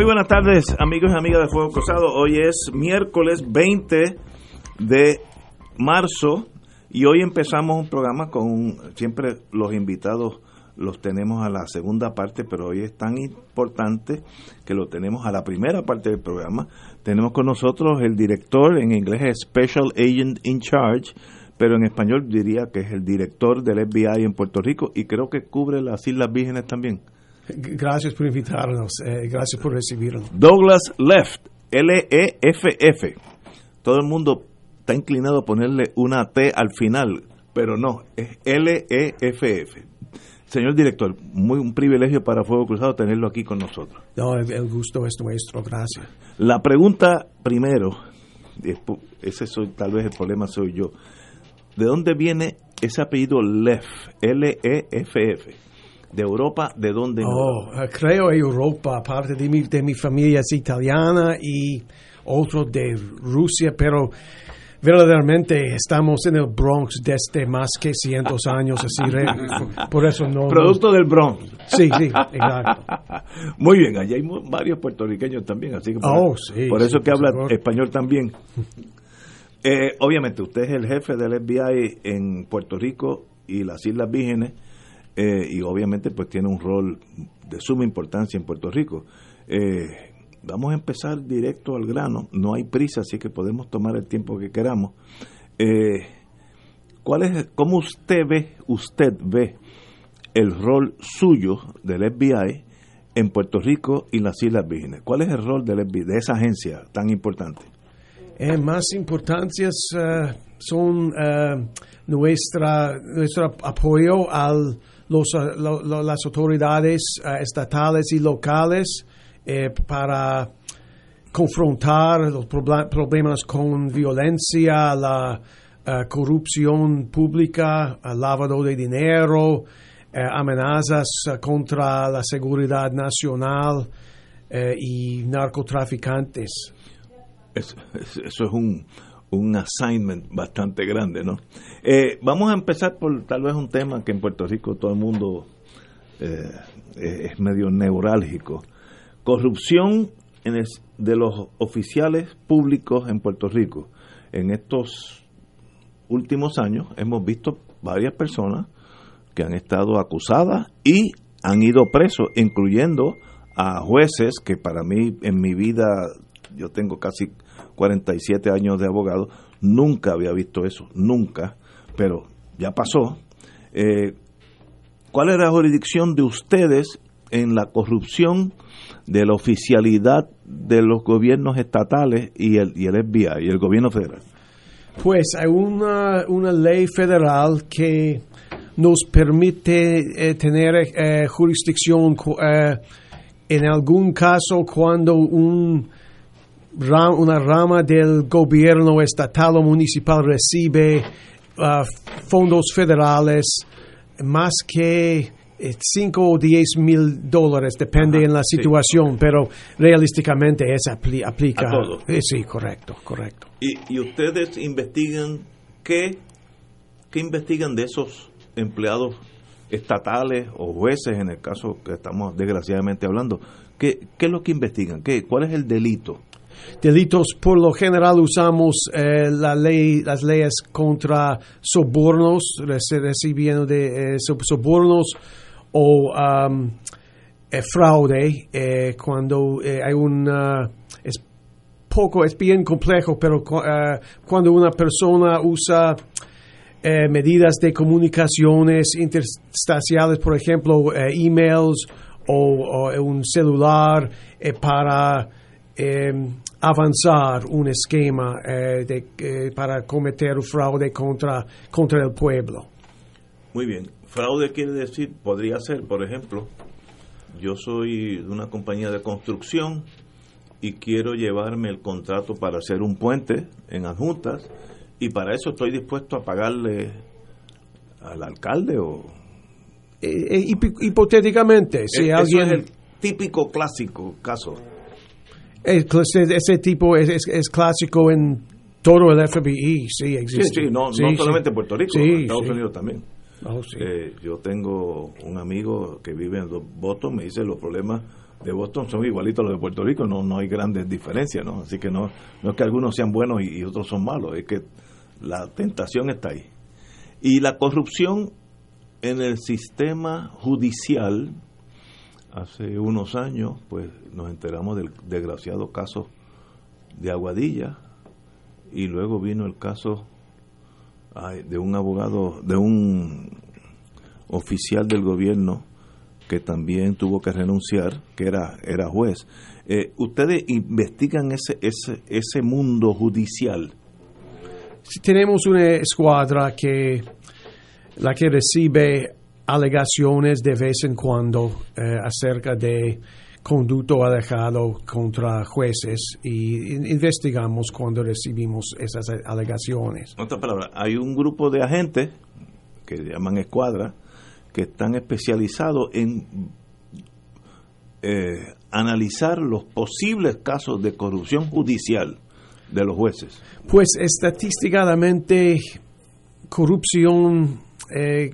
Muy buenas tardes, amigos y amigas de Fuego Cruzado. Hoy es miércoles 20 de marzo y hoy empezamos un programa con siempre los invitados los tenemos a la segunda parte, pero hoy es tan importante que lo tenemos a la primera parte del programa. Tenemos con nosotros el director, en inglés es Special Agent in Charge, pero en español diría que es el director del FBI en Puerto Rico y creo que cubre las Islas Vírgenes también. Gracias por invitarnos, eh, gracias por recibirnos. Douglas Left, L-E-F-F. Todo el mundo está inclinado a ponerle una T al final, pero no, es L-E-F-F. Señor director, muy un privilegio para Fuego Cruzado tenerlo aquí con nosotros. No, el, gusto es nuestro, gracias. La pregunta primero, ese soy, tal vez el problema soy yo. ¿De dónde viene ese apellido Leff? L-E-F-F. ¿De Europa? ¿De dónde? Oh, eh, creo Europa, parte de mi, de mi familia es italiana y otro de Rusia, pero verdaderamente estamos en el Bronx desde más que cientos años, así, por eso no... Producto del Bronx. Sí, sí, exacto. Muy bien, allá hay varios puertorriqueños también, así que por, Oh, sí, por eso sí, que habla español también. Eh, obviamente, usted es el jefe del FBI en Puerto Rico y las Islas Vírgenes, eh, y obviamente pues tiene un rol de suma importancia en Puerto Rico. Eh, vamos a empezar directo al grano, no hay prisa, así que podemos tomar el tiempo que queramos. Eh, ¿Cuál es, cómo usted ve, usted ve el rol suyo del FBI en Puerto Rico y las Islas Vírgenes? ¿Cuál es el rol del FBI, de esa agencia tan importante? Eh, más importantes eh, son eh, nuestra, nuestro apoyo a los, eh, las autoridades eh, estatales y locales eh, para confrontar los proble- problemas con violencia, la corrupción pública, el lavado de dinero, amenazas contra la seguridad nacional y narcotraficantes. Eso es un, un assignment bastante grande, ¿no? Eh, vamos a empezar por tal vez un tema que en Puerto Rico todo el mundo eh, es es medio neurálgico. Corrupción en el- de los oficiales públicos en Puerto Rico. En estos últimos años hemos visto varias personas que han estado acusadas y han ido presos, incluyendo a jueces que para mí en mi vida, yo tengo casi 47 años de abogado, nunca había visto eso, nunca, pero ya pasó. Eh, ¿Cuál es la jurisdicción de ustedes en la corrupción de la oficialidad de los gobiernos estatales y el, y el FBI y el gobierno federal? Pues hay una, una ley federal que nos permite eh, tener eh, jurisdicción en algún caso cuando un una rama del gobierno estatal o municipal recibe ah, fondos federales más que 5 o 10 mil dólares, depende Ajá, en la sí. situación, pero realísticamente es apli- aplica. A todo. Eh, sí, correcto, correcto. Y, y ustedes investigan qué, qué investigan de esos empleados estatales o jueces, en el caso que estamos desgraciadamente hablando. ¿Qué, qué es lo que investigan? ¿Qué, ¿Cuál es el delito? Delitos por lo general usamos eh, la ley las leyes contra sobornos reci- recibiendo de eh, sob- sobornos o eh, fraude cuando hay una es poco es bien complejo pero eh, cuando una persona usa medidas de comunicaciones interstaciales, por ejemplo, emails o, o un celular para eh, avanzar un esquema eh, de, eh, para cometer fraude contra, contra el pueblo. Muy bien. Fraude quiere decir, podría ser, por ejemplo, yo soy de una compañía de construcción y quiero llevarme el contrato para hacer un puente en adjuntas y para eso estoy dispuesto a pagarle al alcalde o Eh, eh, hipotéticamente, si Eso alguien... es el típico clásico caso. Es Ese, tipo es, es- es clásico en todo el FBI, sí, existe. sí, no, Sí, no sí. solamente en Puerto Rico, Sí, en Estados. Unidos también. Oh. Eh, yo tengo un amigo que vive en Boston, me dice los problemas de Boston son igualitos a los de Puerto Rico, no, no hay grandes diferencias, ¿no? Así que no, no es que algunos sean buenos y, y otros son malos, es que la tentación está ahí. Y la corrupción en el sistema judicial, hace unos años, pues nos enteramos del desgraciado caso de Aguadilla y luego vino el caso de un abogado, de un oficial del gobierno que también tuvo que renunciar, que era, era juez. Eh, ¿Ustedes investigan ese, ese, ese mundo judicial? Si tenemos una escuadra que la que recibe alegaciones de vez en cuando eh, acerca de conducto alejado contra jueces y in- investigamos cuando recibimos esas alegaciones. En otras palabras, hay un grupo de agentes que llaman escuadra que están especializados en eh, analizar los posibles casos de corrupción judicial de los jueces. Pues estadísticamente, corrupción eh,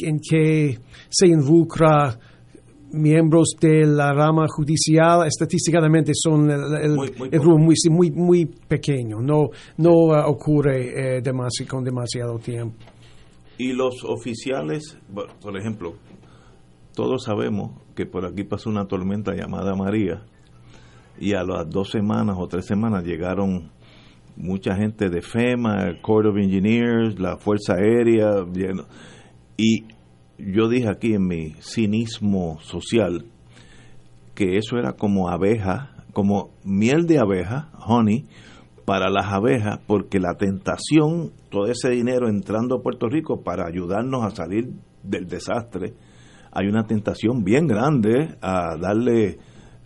en que se involucra miembros de la rama judicial, estadísticamente son el, el- Muy- muy el grupo muy, muy, muy pequeño, no, no ah, ocurre eh, demasi- con demasiado tiempo. Y los oficiales, por ejemplo, todos sabemos que por aquí pasó una tormenta llamada María y a las dos semanas o tres semanas llegaron mucha gente de FEMA, el Corps of Engineers, la Fuerza Aérea, y yo dije aquí en mi cinismo social que eso era como abeja, como miel de abeja, honey, para las abejas, porque la tentación, todo ese dinero entrando a Puerto Rico para ayudarnos a salir del desastre, hay una tentación bien grande a darle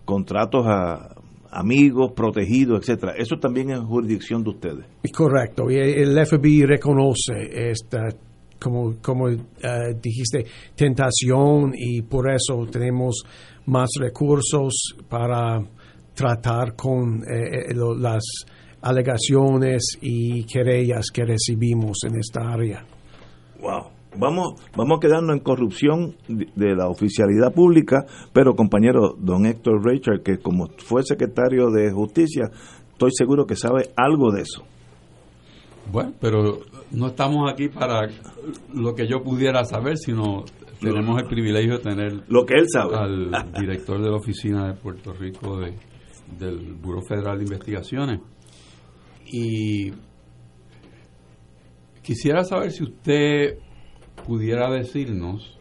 contratos a amigos, protegidos, etcétera. Eso también es jurisdicción de ustedes. Correcto, el FBI reconoce esta, como, como eh, dijiste, tentación y por eso tenemos más recursos para tratar con eh, eh, lo- las alegaciones y querellas que recibimos en esta área. Wow. Vamos, vamos a quedarnos en corrupción de, de la oficialidad pública, pero compañero don Héctor Richard, que como fue secretario de Justicia, estoy seguro que sabe algo de eso. Bueno, pero no estamos aquí para lo que yo pudiera saber, sino tenemos el privilegio de tener Lo que él sabe. al director de la oficina de Puerto Rico de, del Buró Federal de Investigaciones. Y quisiera saber si usted pudiera decirnos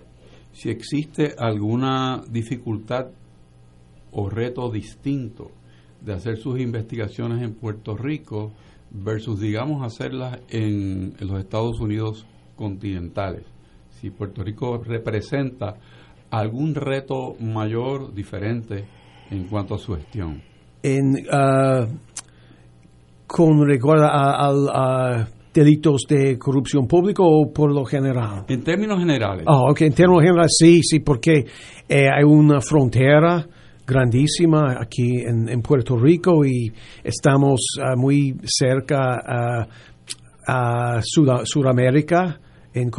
si existe alguna dificultad o reto distinto de hacer sus investigaciones en Puerto Rico versus, digamos, hacerlas en, en los Estados Unidos continentales. Si Puerto Rico representa algún reto mayor, diferente en cuanto a su gestión. En, ah, con recuerdo a, delitos de corrupción pública o por lo general. En términos generales, Ah, ok, en términos generales sí, sí, porque eh, hay una frontera grandísima aquí en, en Puerto Rico y estamos ah, muy cerca a, a Sud- Sudamérica en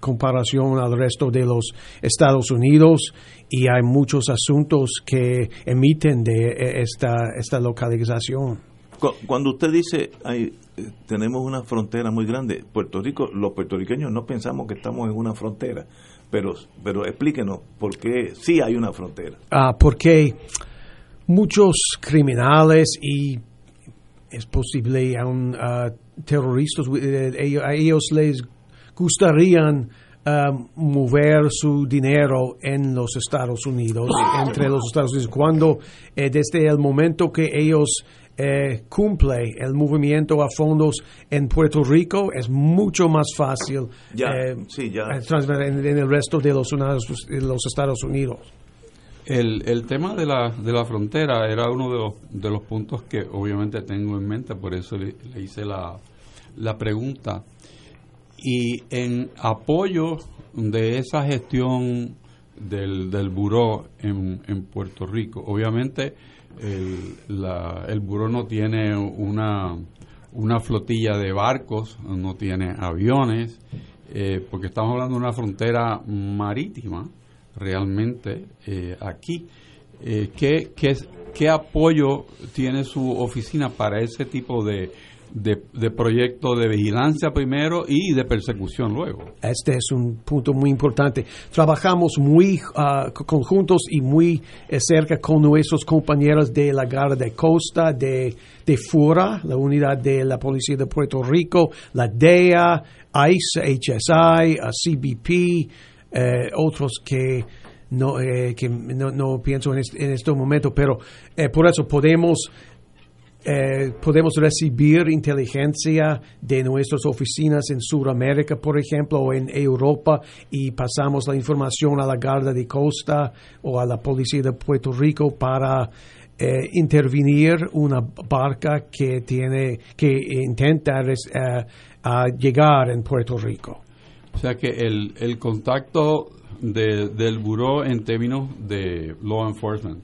comparación al resto de los Estados Unidos y hay muchos asuntos que emiten de eh, esta, esta localización. Cu- Cuando usted dice, hay, eh, tenemos una frontera muy grande, Puerto Rico, los puertorriqueños no pensamos que estamos en una frontera, pero, pero explíquenos por qué sí hay una frontera. Ah, porque muchos criminales y es posible aún ah, terroristas, eh, a ellos les gustarían ah, mover su dinero en los Estados Unidos, entre los Estados Unidos, cuando eh, desde el momento que ellos eh, cumple el movimiento a fondos en Puerto Rico, es mucho más fácil eh, en, el resto de los, los Estados Unidos. El, el, tema de la, de la frontera era uno de los, de los puntos que obviamente tengo en mente, por eso le, hice la, la pregunta. Y en apoyo de esa gestión del, del buró en, en Puerto Rico, obviamente el, la, el buró no tiene una, una flotilla de barcos, no tiene aviones, eh, porque estamos hablando de una frontera marítima realmente eh, aquí. Eh, ¿qué, qué, ¿Qué apoyo tiene su oficina para ese tipo de, de, proyecto de vigilancia primero y de persecución luego. Este es un punto muy importante. Trabajamos muy uh, conjuntos y muy eh, cerca con nuestros compañeros de la Guardia de Costa, de, de FURA, la unidad de la Policía de Puerto Rico, la DEA, ICE, HSI, CBP, eh, otros que no, eh, que no, pienso en este, en este momento, pero por eso podemos eh, podemos recibir inteligencia de nuestras oficinas en Sudamérica, por ejemplo, o en Europa, y pasamos la información a la Guardia de Costa o a la Policía de Puerto Rico para eh, intervenir una barca que tiene que intenta eh, llegar en Puerto Rico. O sea que el, contacto del buró en términos de law enforcement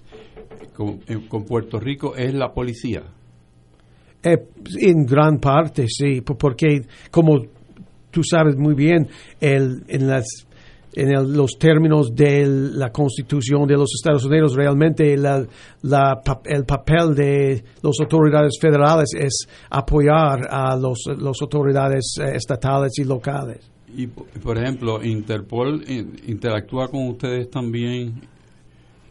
con Puerto Rico es la policía. Eh, en gran parte, sí, porque como tú sabes muy bien, el, en, las, en los términos de la Constitución de los Estados Unidos, realmente la, el papel de las autoridades federales es apoyar a las los autoridades eh, estatales y locales. Y, por ejemplo, Interpol interactúa con ustedes también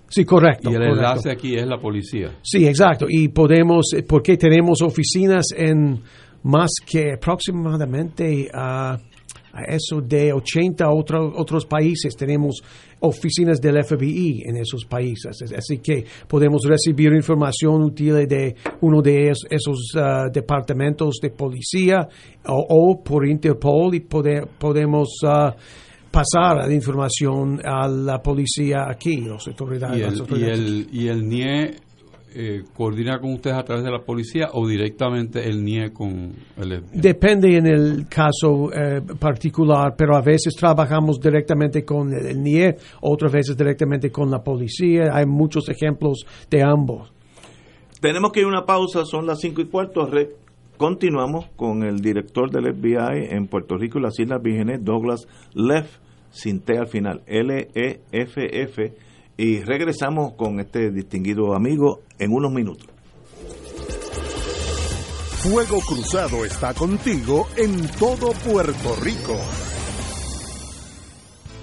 Sí, correcto. Y el enlace aquí es la policía. Sí, exacto. Y podemos, eh, porque tenemos oficinas en más que aproximadamente a, eso de 80 otros otros países. Tenemos oficinas del FBI en esos países. Así que podemos recibir información útil de uno de esos, ah, departamentos de policía o, por Interpol y podemos... Uh, pasar la información a la policía aquí, las autoridades. ¿Y el, Y el, NIE eh, coordina con ustedes a través de la policía o directamente el NIE con el Depende en el caso eh, particular, pero a veces trabajamos directamente con el NIE, otras veces directamente con la policía. Hay muchos ejemplos de ambos. Tenemos que ir a una pausa, son las cinco y cuarto. Continuamos con el director del FBI en Puerto Rico y las Islas Vírgenes, Douglas Leff, sin T al final, L-E-F-F, y regresamos con este distinguido amigo en unos minutos. Fuego Cruzado está contigo en todo Puerto Rico.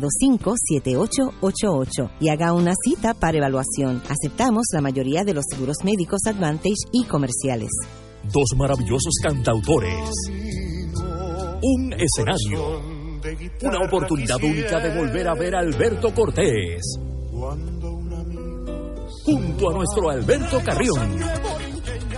725-7888 y haga una cita para evaluación. Aceptamos la mayoría de los seguros médicos Advantage y comerciales. Dos maravillosos cantautores. Un escenario. Una oportunidad única de volver a ver a Alberto Cortés. Junto a nuestro Alberto Carrión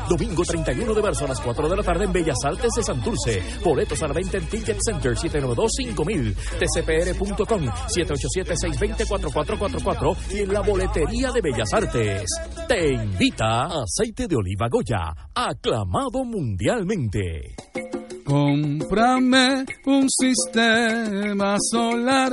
Domingo 31 de marzo a las 4 de la tarde en Bellas Artes de Santurce. Boletos a la venta en Ticket Center 792-5000, tcpr.com 787-620-4444 y en la boletería de Bellas Artes. Te invita Aceite de Oliva Goya, aclamado mundialmente. Cómprame un sistema solar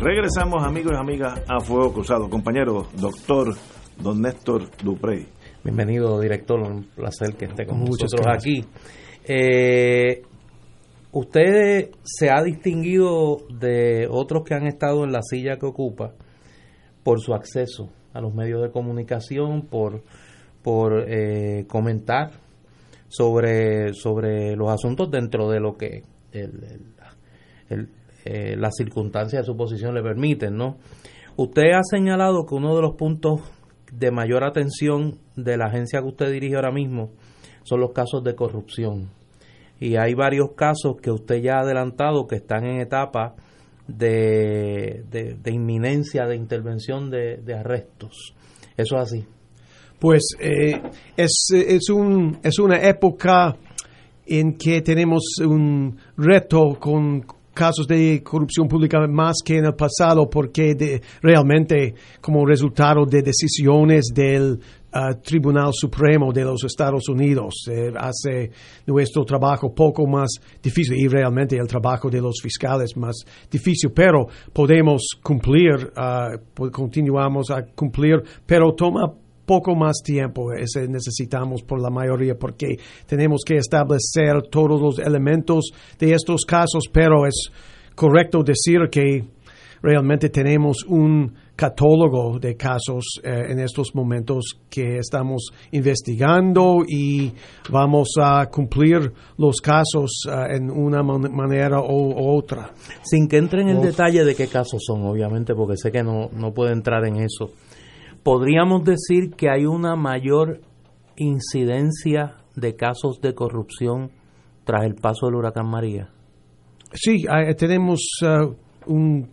Regresamos, amigos y amigas, a Fuego Cruzado. Compañero, doctor don Néstor Duprey. Bienvenido, director. Un placer que esté con Muchas nosotros gracias. aquí. Eh, usted se ha distinguido de otros que han estado en la silla que ocupa por su acceso a los medios de comunicación, por, por eh, comentar sobre, sobre los asuntos dentro de lo que el- el- el, eh, las circunstancias de su posición le permiten, ¿no? Usted ha señalado que uno de los puntos de mayor atención de la agencia que usted dirige ahora mismo son los casos de corrupción. Y hay varios casos que usted ya ha adelantado que están en etapa de, de- inminencia de intervención de, de arrestos. Eso es así. Pues eh, es, es, un, es una época en que tenemos un reto con casos de corrupción pública más que en el pasado porque de- realmente como resultado de decisiones del ah, Tribunal Supremo de los Estados Unidos eh, hace nuestro trabajo poco más difícil y realmente el trabajo de los fiscales más difícil, pero podemos cumplir, po- continuamos a cumplir, pero toma poco más tiempo ese necesitamos por la mayoría porque tenemos que establecer todos los elementos de estos casos, pero es correcto decir que realmente tenemos un catálogo de casos eh, en estos momentos que estamos investigando y vamos a cumplir los casos eh, en una man- manera u otra. Sin que entre en el detalle de qué casos son, obviamente, porque sé que no, no puede entrar en eso. Podríamos decir que hay una mayor incidencia de casos de corrupción tras el paso del huracán María. Sí, tenemos una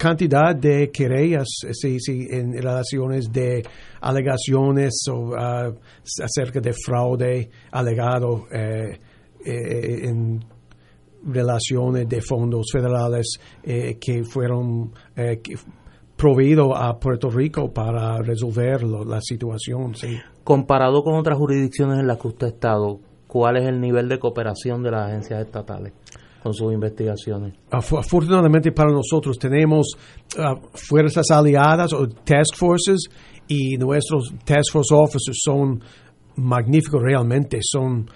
cantidad de querellas eh, sí, sí, en relaciones de alegaciones ah, acerca de fraude alegado eh, eh, en relaciones de fondos federales que fueron que proveídos a Puerto Rico para resolver lo- la situación. Sí. Comparado con otras jurisdicciones en las que usted ha estado, ¿cuál es el nivel de cooperación de las agencias estatales con sus investigaciones? Afortunadamente para nosotros tenemos ah, fuerzas aliadas o task forces y nuestros task force officers son magníficos realmente, son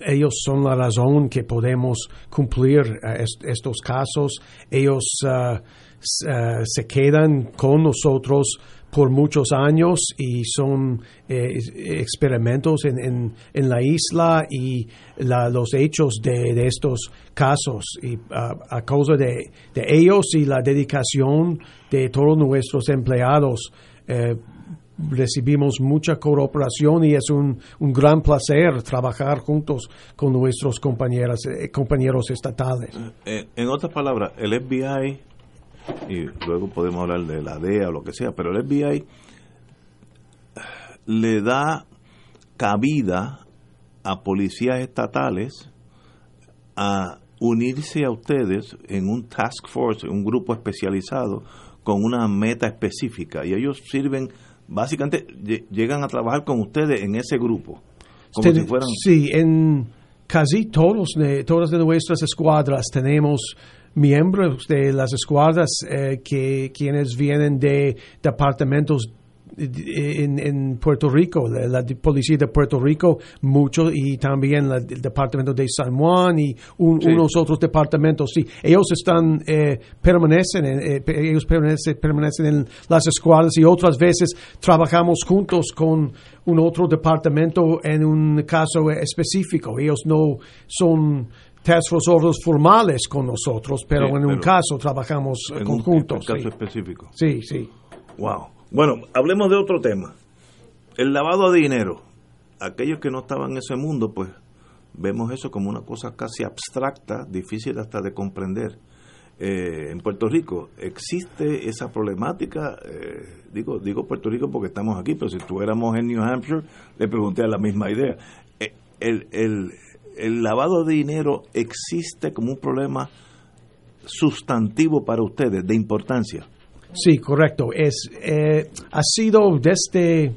ellos son la razón que podemos cumplir est- estos casos. Ellos ah, ah, se quedan con nosotros por muchos años y son eh, experimentos en, en- en la isla y la- los hechos de, estos casos. Y ah, a causa de, de ellos y la dedicación de todos nuestros empleados, eh, recibimos mucha cooperación y es un, un gran placer trabajar juntos con nuestros compañeros, eh, compañeros estatales. Eh, en otras palabras, el FBI, y luego podemos hablar de la DEA o lo que sea, pero el FBI le da cabida a policías estatales a unirse a ustedes en un task force, un grupo especializado con una meta específica. Y ellos sirven, básicamente lle- llegan a trabajar con ustedes en ese grupo, como Ten- si fueran... Sí, en casi todos de, todas de nuestras escuadras tenemos miembros de las escuadras eh, que quienes vienen de departamentos en, en Puerto Rico, la, la policía de Puerto Rico, mucho, y también la- el departamento de San Juan y un- Sí. unos otros departamentos. Sí, ellos están, eh, permanecen, en, eh, ellos permanecen, permanecen en las escuelas y otras veces trabajamos juntos con un otro departamento en un caso específico. Ellos no son task force formales con nosotros, pero Sí, en un caso trabajamos un, conjuntos. en un caso sí. específico. Sí, sí. Wow. Bueno, hablemos de otro tema. El lavado de dinero. Aquellos que no estaban en ese mundo, pues vemos eso como una cosa casi abstracta, difícil hasta de comprender. Eh, en Puerto Rico existe esa problemática, eh, digo digo Puerto Rico porque estamos aquí, pero si estuviéramos en New Hampshire, le pregunté la misma idea. Eh, el, el, el lavado de dinero existe como un problema sustantivo para ustedes, de importancia. Sí, correcto. Es, eh, ha sido desde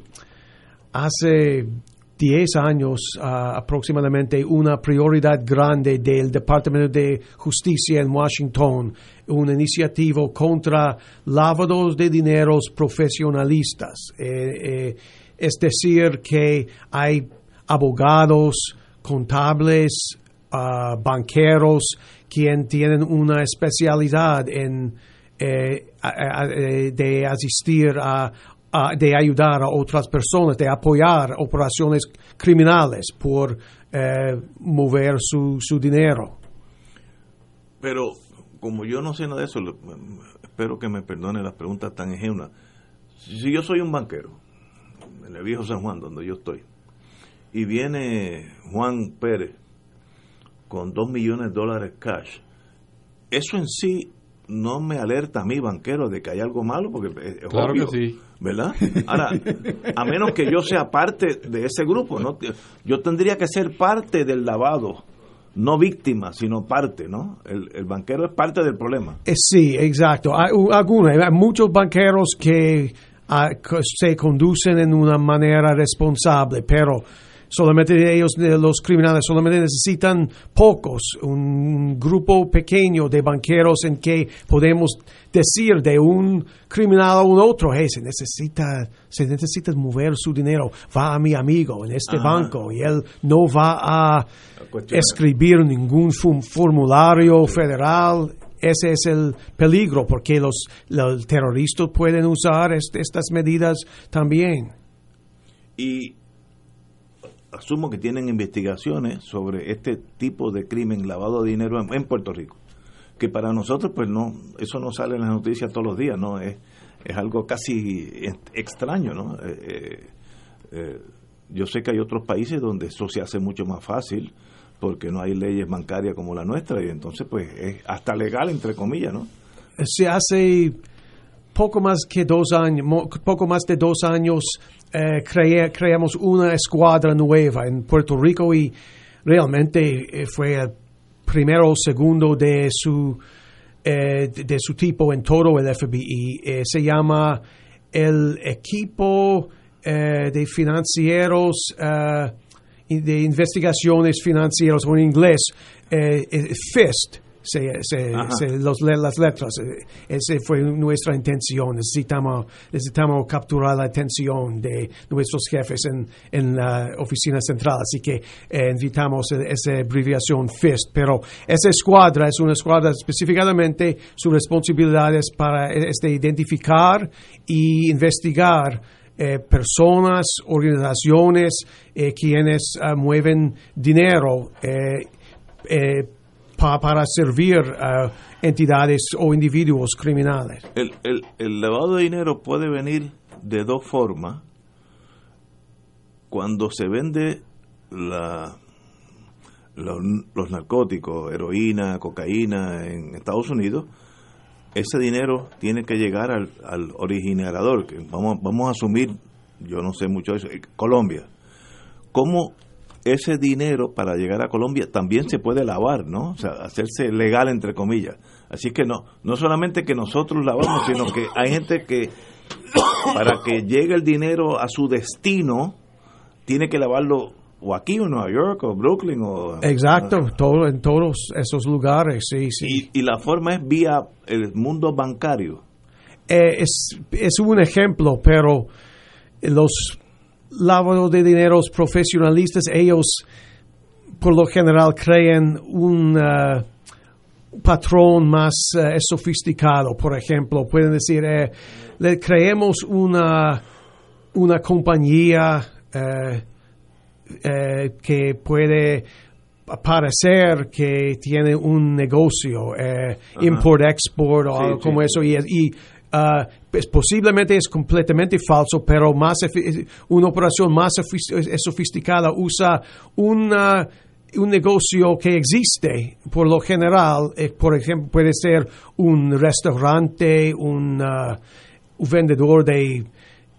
hace 10 años ah, aproximadamente una prioridad grande del Departamento de Justicia en Washington, una iniciativa contra lavados de dineros profesionalistas. Eh, eh, es decir, que hay abogados, contables, ah, banqueros, quien tienen una especialidad en eh, eh, de asistir a, de ayudar a otras personas, de apoyar operaciones criminales por eh, mover su, su dinero. Pero como yo no sé nada de eso, espero que me perdone las preguntas tan ingenuas. Si yo soy un banquero, en el viejo San Juan, donde yo estoy, y viene Juan Pérez con dos millones de dólares cash, eso en sí no me alerta a mí, banquero, de que hay algo malo, porque es Claro obvio, que sí. ¿verdad? Ahora, a menos que yo sea parte de ese grupo, ¿no? Yo tendría que ser parte del lavado, no víctima, sino parte, ¿no? El, el banquero es parte del problema. Eh, sí, exacto. Hay algunos, hay muchos banqueros que ah, se conducen en una manera responsable, pero solamente ellos, los criminales, solamente necesitan pocos, un grupo pequeño de banqueros en que podemos decir de un criminal a un otro, hey, se necesita, se necesita mover su dinero, va a mi amigo en este Ajá. banco y él no va a escribir ningún formulario federal. Ese es el peligro, porque los, los terroristas pueden usar est- estas medidas también. Y asumo que tienen investigaciones sobre este tipo de crimen, lavado de dinero en, Puerto Rico. Que para nosotros, pues no, eso no sale en las noticias todos los días, ¿no? Es, es algo casi ex- extraño, ¿no? Eh, eh, eh, yo sé que hay otros países donde eso se hace mucho más fácil porque no hay leyes bancarias como la nuestra y entonces pues es hasta legal entre comillas, ¿no? Se hace poco más que dos años, poco más de dos años, eh, crea- creamos una escuadra nueva en Puerto Rico y realmente eh, fue el primero o segundo de su eh, de, su tipo en todo el FBI. Eh, se llama el equipo de financieros de investigaciones financieras o en inglés FIST se, se- se- los las letras eh, esa fue nuestra intención necesitamos necesitamos capturar la atención de nuestros jefes en, en la oficina central así que eh, invitamos a esa abreviación FIST pero esa escuadra es una escuadra específicamente su responsabilidad es para es de identificar y investigar eh, personas, organizaciones eh, quienes ah, mueven dinero eh, eh, pa- para servir a entidades o individuos criminales. El, el, el lavado de dinero puede venir de dos formas. Cuando se vende la, los, narcóticos, heroína, cocaína en Estados Unidos, ese dinero tiene que llegar al, al originador, que vamos, vamos a asumir, yo no sé mucho de eso, eh, Colombia. ¿Cómo ese dinero para llegar a Colombia también se puede lavar, ¿no? O sea, hacerse legal entre comillas. Así que no, no solamente que nosotros lavamos, sino que hay gente que para que llegue el dinero a su destino tiene que lavarlo o aquí o en Nueva York o Brooklyn o Exacto, todo, en todos esos lugares, sí, sí. y, y la forma es vía el mundo bancario. Eh, es, es un ejemplo, pero los lavos de dineros profesionalistas, ellos por lo general creen un uh, patrón más uh, sofisticado. Por ejemplo, pueden decir, eh, le creemos una, una compañía eh, eh, que puede parecer que tiene un negocio, eh, import-export o Sí, algo sí. como eso, y, y, pues, posiblemente es completamente falso, pero más una operación más sofis- sofisticada usa una un negocio que existe por lo general, eh, por ejemplo, puede ser un restaurante, un, ah, un vendedor de,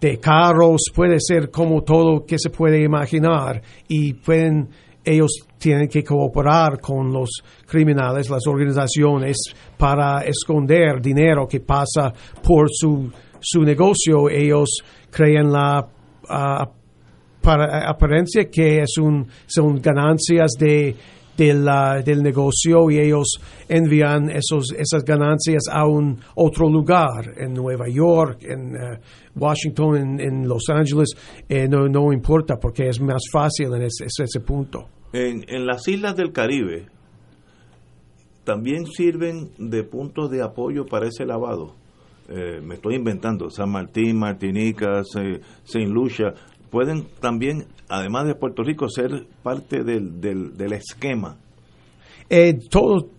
de carros, puede ser como todo que se puede imaginar y pueden ellos tienen que cooperar con los criminales, las organizaciones para esconder dinero que pasa por su, su negocio. Ellos creen la ah, para apariencia que es son ganancias de, de la- del negocio y ellos envían esos, esas ganancias a un otro lugar, en Nueva York, en eh, Washington, en, en Los Ángeles, eh, no, no importa porque es más fácil en ese, ese- ese punto. En, en las islas del Caribe también sirven de puntos de apoyo para ese lavado. Eh, me estoy inventando, San Martín, Martinica, Saint Lucia, pueden también, además de Puerto Rico, ser parte del, del, del esquema. Eh,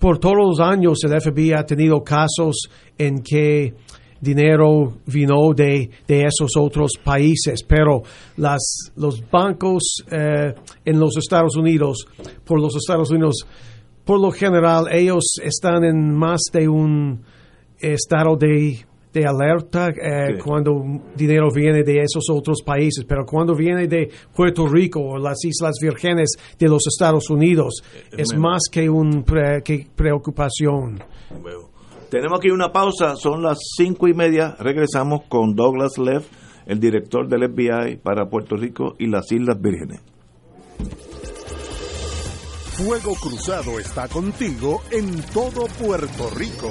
por todos los años el FBI ha tenido casos en que dinero vino de, de esos otros países, pero las, los bancos eh, en los Estados Unidos, por los Estados Unidos, por lo general ellos están en más de un estado de, de alerta eh, Sí. cuando dinero viene de esos otros países, pero cuando viene de Puerto Rico o las Islas Vírgenes de los Estados Unidos, es menos. más que una preocupación. Bueno, tenemos aquí una pausa, son las cinco y media, regresamos con Douglas Leff, el director del FBI para Puerto Rico y las Islas Vírgenes. Fuego Cruzado está contigo en todo Puerto Rico.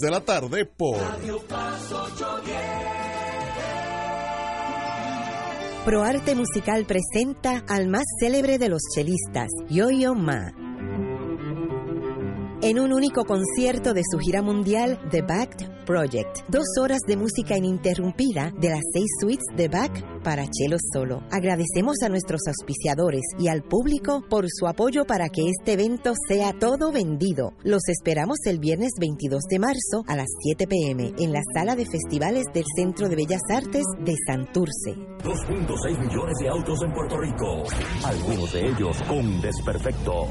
de la tarde por ProArte Musical presenta al más célebre de los chelistas, Yo-Yo Ma. En un único concierto de su gira mundial, The Backed Project. Dos horas de música ininterrumpida de las seis suites de Bach para cello solo. Agradecemos a nuestros auspiciadores y al público por su apoyo para que este evento sea todo vendido. Los esperamos el viernes 22 de marzo a las 7 pm en la sala de festivales del Centro de Bellas Artes de Santurce. 2.6 millones de autos en Puerto Rico, algunos de ellos con desperfectos.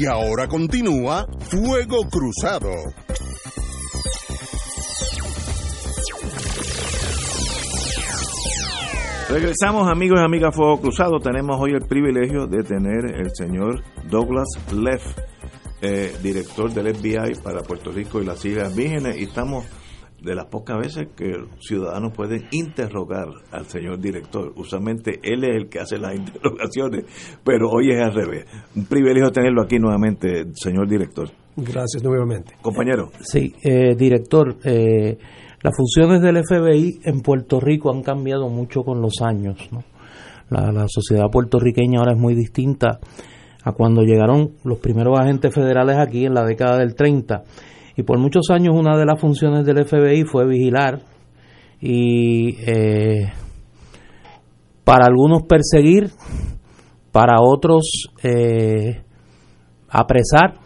Y ahora continúa Fuego Cruzado. Regresamos amigos y amigas Fuego Cruzado. Tenemos hoy el privilegio de tener el señor Douglas Leff, eh, director del FBI para Puerto Rico y las Islas Vírgenes y estamos de las pocas veces que ciudadanos pueden interrogar al señor director. Usualmente él es el que hace las interrogaciones, pero hoy es al revés. Un privilegio tenerlo aquí nuevamente, señor director. Gracias nuevamente. Compañero. Sí, eh, director, eh, las funciones del FBI en Puerto Rico han cambiado mucho con los años. La, la sociedad puertorriqueña ahora es muy distinta a cuando llegaron los primeros agentes federales aquí en la década del 30 y por muchos años una de las funciones del FBI fue vigilar y eh, para algunos perseguir, para otros eh, apresar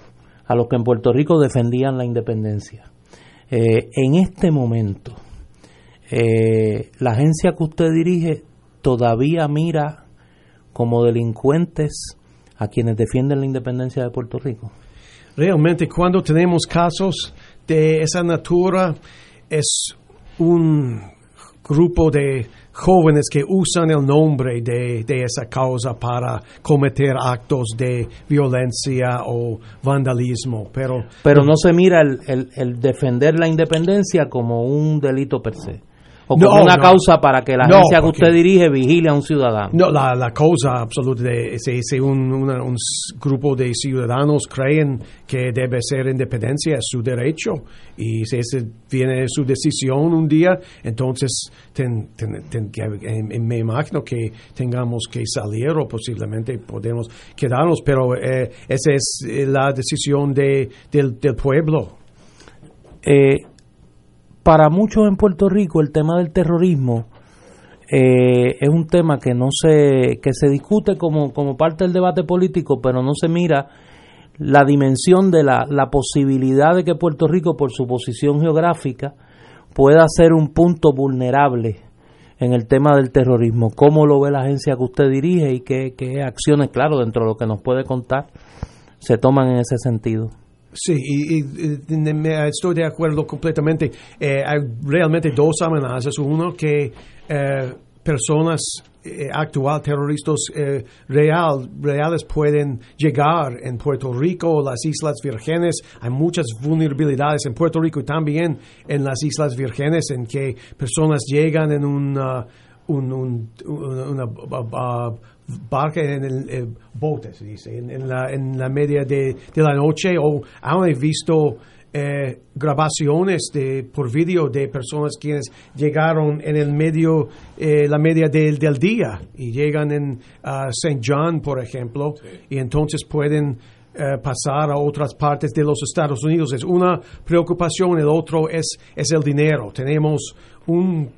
a los que en Puerto Rico defendían la independencia. Eh, en este momento, la agencia que usted dirige todavía mira como delincuentes a quienes defienden la independencia de Puerto Rico realmente cuando tenemos casos de esa natura es un grupo de jóvenes que usan el nombre de, esa causa para cometer actos de violencia o vandalismo. Pero, pero no se mira el, el defender la independencia como un delito per se o como una causa para que la agencia que usted dirige vigile a un ciudadano. No, la, la causa absoluta de si, un, un, grupo de ciudadanos creen que debe ser independencia es su derecho y si ese viene su decisión un día, entonces ten, me imagino que tengamos que salir o posiblemente podemos quedarnos, pero eh, esa es la decisión de, del, del pueblo. Eh, para muchos en Puerto Rico el tema del terrorismo eh, es un tema que no se que se discute como, como parte del debate político, pero no se mira la dimensión de la, la posibilidad de que Puerto Rico, por su posición geográfica, pueda ser un punto vulnerable en el tema del terrorismo. ¿Cómo lo ve la agencia que usted dirige y qué, qué acciones, claro, dentro de lo que nos puede contar, se toman en ese sentido? Sí, y, estoy de acuerdo completamente. Eh, hay realmente dos amenazas. Uno, que eh, personas eh, actual terroristas real, reales pueden llegar en Puerto Rico, las Islas Vírgenes. Hay muchas vulnerabilidades en Puerto Rico y también en las Islas Vírgenes en que personas llegan en una, un, una barca en el, bote, se dice, en, la, en la media de, de, la noche o aún he visto eh, grabaciones de, por vídeo de personas quienes llegaron en el medio, eh, la media del, del día y llegan en uh, St. John, por ejemplo, y entonces pueden eh, pasar a otras partes de los Estados Unidos. Es una preocupación, el otro es, es el dinero. Tenemos un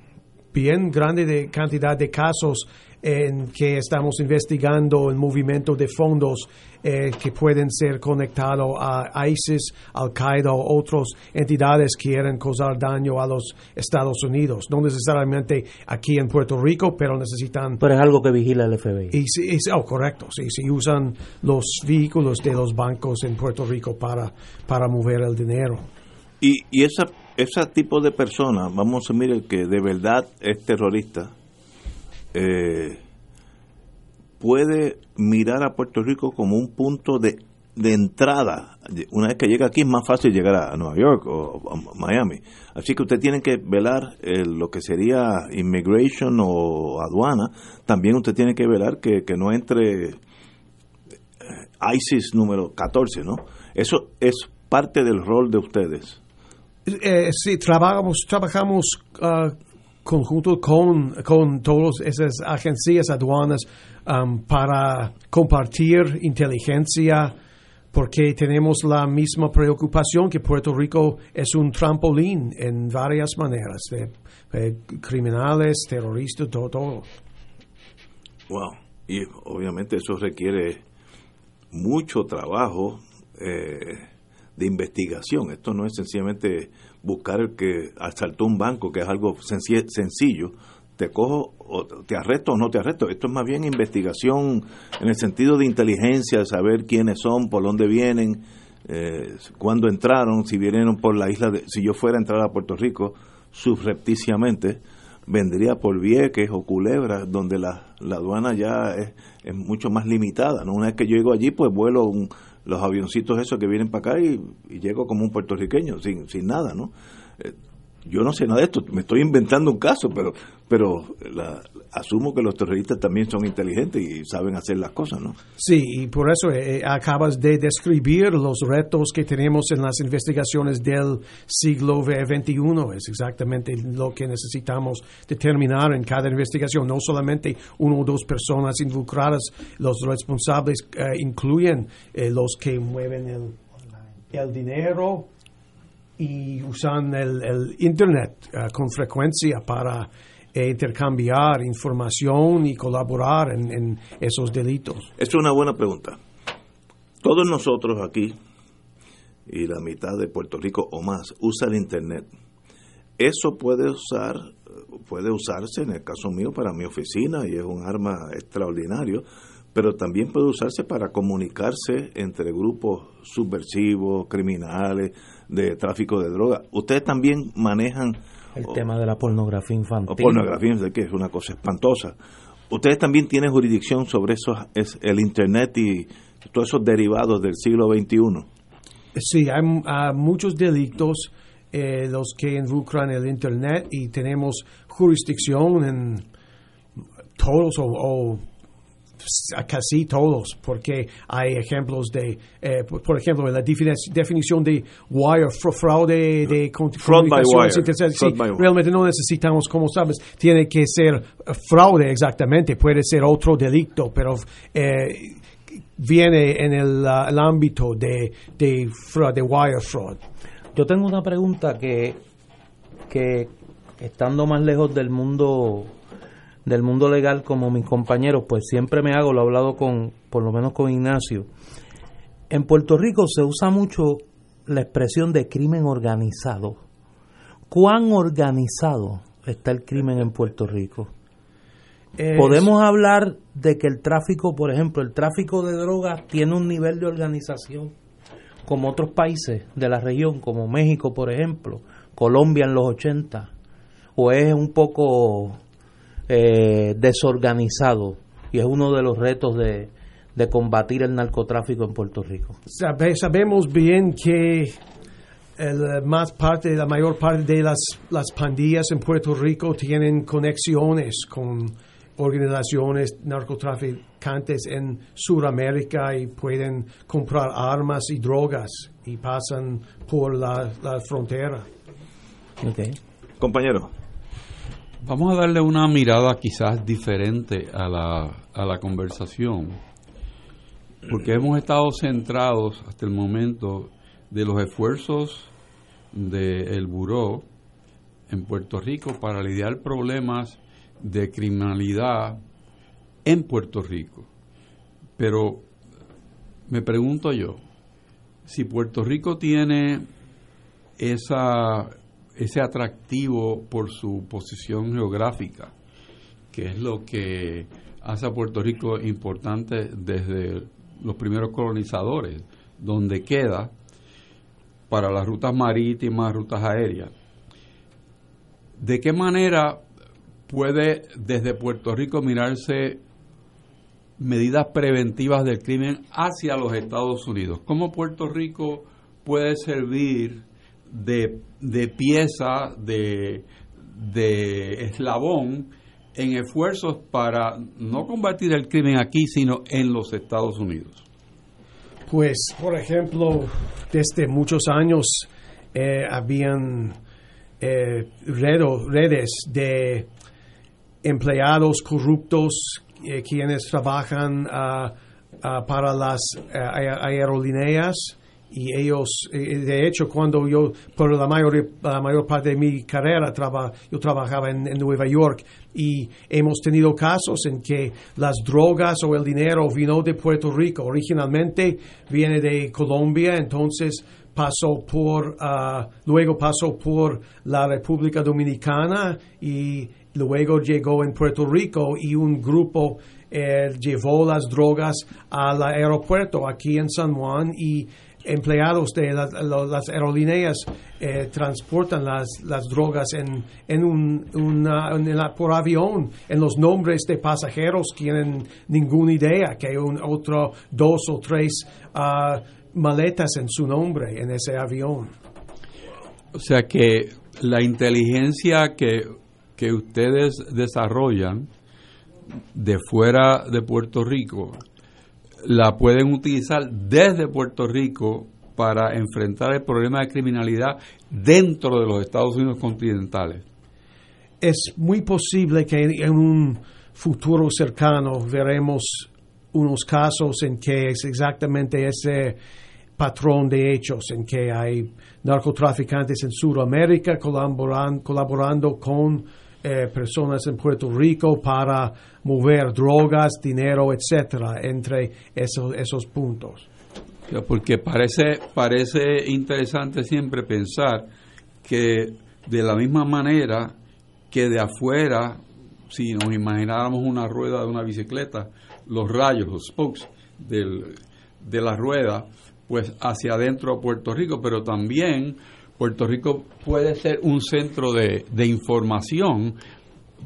bien grande de cantidad de casos en que estamos investigando el movimiento de fondos eh, que pueden ser conectados a ISIS, Al-Qaeda o otras entidades que quieren causar daño a los Estados Unidos. No necesariamente aquí en Puerto Rico, pero necesitan... Pero es algo que vigila el FBI. Y, oh, correcto, sí, sí, usan los vehículos de los bancos en Puerto Rico para, para mover el dinero. Y, y esa, ese tipo de personas, vamos a asumir el que de verdad es terrorista, eh, puede mirar a Puerto Rico como un punto de, entrada. Una vez que llega aquí es más fácil llegar a Nueva York o Miami. Así que usted tiene que velar eh, lo que sería immigration o aduana. También usted tiene que velar que, no entre eh, ISIS número 14, ¿no? Eso es parte del rol de ustedes. Sí, trabajamos, trabajamos uh, conjunto con, con todas esas agencias aduanas para compartir inteligencia porque tenemos la misma preocupación que Puerto Rico es un trampolín en varias maneras, de, criminales, terroristas, todo, todo. Wow, y obviamente eso requiere mucho trabajo eh, de investigación. Esto no es sencillamente buscar el que asaltó un banco, que es algo sencillo, te cojo, o te arresto o no te arresto. Esto es más bien investigación en el sentido de inteligencia, de saber quiénes son, por dónde vienen, eh, cuándo entraron, si vinieron por la isla de... Si yo fuera a entrar a Puerto Rico subrepticiamente, vendría por Vieques o Culebra, donde la, la aduana ya es, es, mucho más limitada. ¿no? Una vez que yo llego allí, pues vuelo un, los avioncitos esos que vienen para acá y, llego como un puertorriqueño, sin, sin nada, ¿no? Eh, yo no sé nada de esto, me estoy inventando un caso, pero, pero la, asumo que los terroristas también son inteligentes y saben hacer las cosas, ¿no? Sí, y por eso eh, acabas de describir los retos que tenemos en las investigaciones del siglo XXI. Es exactamente lo que necesitamos determinar en cada investigación. No solamente uno o dos personas involucradas, los responsables eh, incluyen eh, los que mueven el, el dinero y usan el, el Internet con frecuencia para e intercambiar información y colaborar en, esos delitos? Es una buena pregunta. Todos nosotros aquí, y la mitad de Puerto Rico o más, usa el Internet. Eso puede usar puede usarse en el caso mío para mi oficina y es un arma extraordinario, pero también puede usarse para comunicarse entre grupos subversivos, criminales, de tráfico de drogas. Ustedes también manejan el tema de la pornografía infantil. O pornografía, que es una cosa espantosa. Ustedes también tienen jurisdicción sobre eso, es el Internet y todos esos derivados del siglo XXI. Sí, hay, muchos delitos eh, los que involucran el Internet y tenemos jurisdicción en todos o casi todos, porque hay ejemplos de, eh, por, ejemplo, la definición de wire, fraude de comunicaciones. realmente no necesitamos, como sabes, tiene que ser fraude exactamente, puede ser otro delito, pero eh, viene en el, ámbito de, de, de wire fraud. Yo tengo una pregunta que, que estando más lejos del mundo del mundo legal como mis compañeros, pues siempre me hago, lo he hablado con, por lo menos con Ignacio. En Puerto Rico se usa mucho la expresión de crimen organizado. ¿Cuán organizado está el crimen en Puerto Rico? Podemos hablar de que el tráfico, por ejemplo, el tráfico de drogas tiene un nivel de organización como otros países de la región, como México, por ejemplo, Colombia en los 80, o es un poco eh, desorganizado y es uno de los retos de, combatir el narcotráfico en Puerto Rico. sabemos bien que el más parte, la mayor parte de las, las pandillas en Puerto Rico tienen conexiones con organizaciones narcotraficantes en Sudamérica y pueden comprar armas y drogas y pasan por la, la frontera. Okay. Compañero. Vamos a darle una mirada quizás diferente a la, a la conversación, porque hemos estado centrados hasta el momento de los esfuerzos del Buró en Puerto Rico para lidiar problemas de criminalidad en Puerto Rico. Pero me pregunto yo, si Puerto Rico tiene esa ese atractivo por su posición geográfica, que es lo que hace a Puerto Rico importante desde los primeros colonizadores, donde queda para las rutas marítimas, rutas aéreas. ¿De qué manera puede desde Puerto Rico mirarse medidas preventivas del crimen hacia los Estados Unidos? ¿Cómo Puerto Rico puede servir de, de pieza, de, de eslabón en esfuerzos para no combatir el crimen aquí, sino en los Estados Unidos? Pues, por ejemplo, desde muchos años eh, habían eh, redes de empleados corruptos eh, quienes trabajan ah, ah, para las aerolíneas y ellos, eh, de hecho, cuando yo, por la mayor, la mayor parte de mi carrera, yo trabajaba en, Nueva York y hemos tenido casos en que las drogas o el dinero vino de Puerto Rico. Originalmente viene de Colombia, entonces pasó por, uh, luego pasó por la República Dominicana y luego llegó en Puerto Rico y un grupo eh, llevó las drogas al aeropuerto aquí en San Juan y empleados de las aerolíneas eh, transportan las, las drogas en, en un, una, por avión, en los nombres de pasajeros tienen ninguna idea que un otro dos o tres uh, maletas en su nombre en ese avión. O sea que la inteligencia que, que ustedes desarrollan de fuera de Puerto Rico la pueden utilizar desde Puerto Rico para enfrentar el problema de criminalidad dentro de los Estados Unidos continentales. Es muy posible que en un futuro cercano veremos unos casos en que es exactamente ese patrón de hechos, en que hay narcotraficantes en Sudamérica colaborando con eh, personas en Puerto Rico para mover drogas, dinero, etcétera, entre esos, esos puntos. Porque parece, parece interesante siempre pensar que de la misma manera que de afuera, si nos imagináramos una rueda de una bicicleta, los rayos, los spokes del, de la rueda, pues hacia adentro a Puerto Rico, pero también Puerto Rico puede ser un centro de, información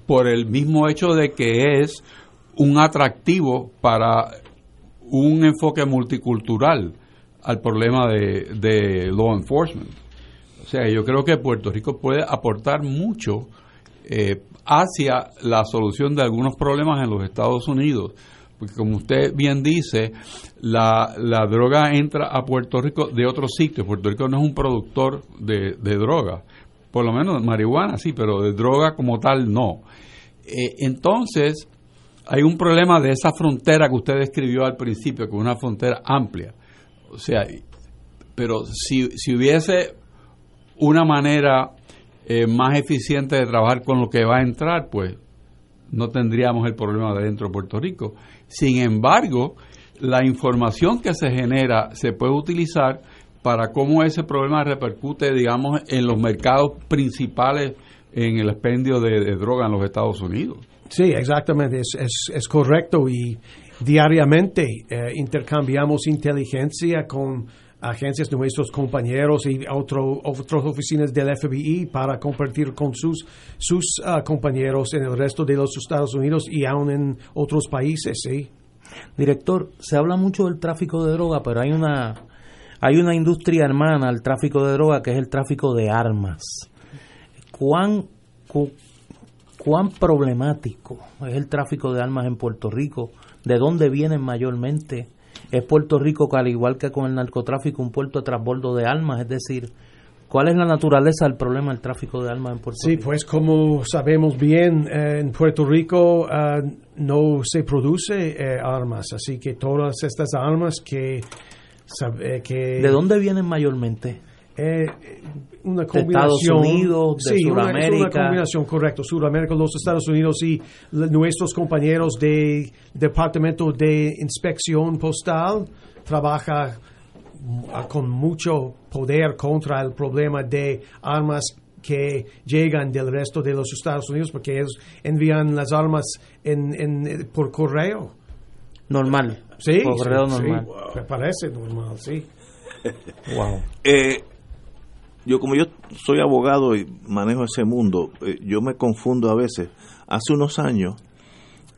por el mismo hecho de que es un atractivo para un enfoque multicultural al problema de, law enforcement. O sea, yo creo que Puerto Rico puede aportar mucho eh, hacia la solución de algunos problemas en los Estados Unidos porque como usted bien dice, la, la droga entra a Puerto Rico de otros sitios. Puerto Rico no es un productor de, de droga, por lo menos de marihuana sí, pero de droga como tal no. Eh, entonces, hay un problema de esa frontera que usted describió al principio, que es una frontera amplia. O sea, pero si, si hubiese una manera eh, más eficiente de trabajar con lo que va a entrar, pues no tendríamos el problema de dentro de Puerto Rico. Sin embargo, la información que se genera se puede utilizar para cómo ese problema repercute, digamos, en los mercados principales en el expendio de, droga en los Estados Unidos. Sí, exactamente, es, es, correcto y diariamente eh, intercambiamos inteligencia con agencias de nuestros compañeros y otro, otras oficinas del FBI para compartir con sus, sus ah, compañeros en el resto de los Estados Unidos y aún en otros países, ¿sí? Director, se habla mucho del tráfico de droga, pero hay una, hay una industria hermana al tráfico de droga que es el tráfico de armas. ¿Cuán, cuán problemático es el tráfico de armas en Puerto Rico? ¿De dónde vienen mayormente? Es Puerto Rico, al igual que con el narcotráfico, un puerto de transbordo de armas, es decir, ¿Cuál es la naturaleza del problema del tráfico de armas en Puerto Rico? Sí, pues como sabemos bien, eh, en Puerto Rico uh, no se produce eh, armas, así que todas estas armas que, eh, que... ¿De dónde vienen mayormente? Eh, una combinación. Estados Unidos, de sí, Sudamérica. Una, una combinación, correcto. Sudamérica, los Estados Unidos y nuestros compañeros del Departamento de Inspección Postal trabajan con mucho poder contra el problema de armas que llegan del resto de los Estados Unidos porque ellos envían las armas en, por correo. Normal. Sí, por correo normal. me parece normal, sí. wow. Eh, yo como yo soy abogado y manejo ese mundo, eh, yo me confundo a veces. Hace unos años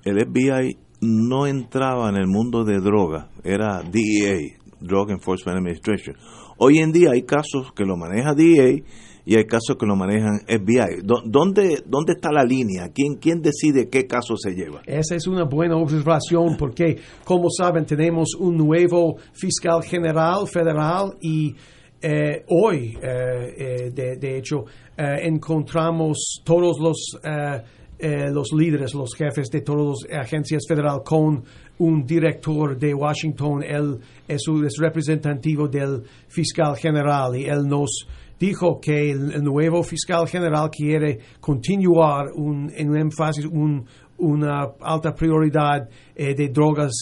el FBI no entraba en el mundo de droga, era DEA, Drug Enforcement Administration. Hoy en día hay casos que lo maneja DEA y hay casos que lo manejan FBI. ¿Dónde, dónde está la línea? ¿Quién, ¿Quién decide qué caso se lleva? Esa es una buena observación porque, como saben, tenemos un nuevo fiscal general federal y eh, hoy, eh, eh, de, hecho, encontramos todos los, los líderes, los jefes de todas las agencias federales con un director de Washington. Él es, es representativo del fiscal general y él nos dijo que el, nuevo fiscal general quiere continuar un, en un énfasis, una alta prioridad de drogas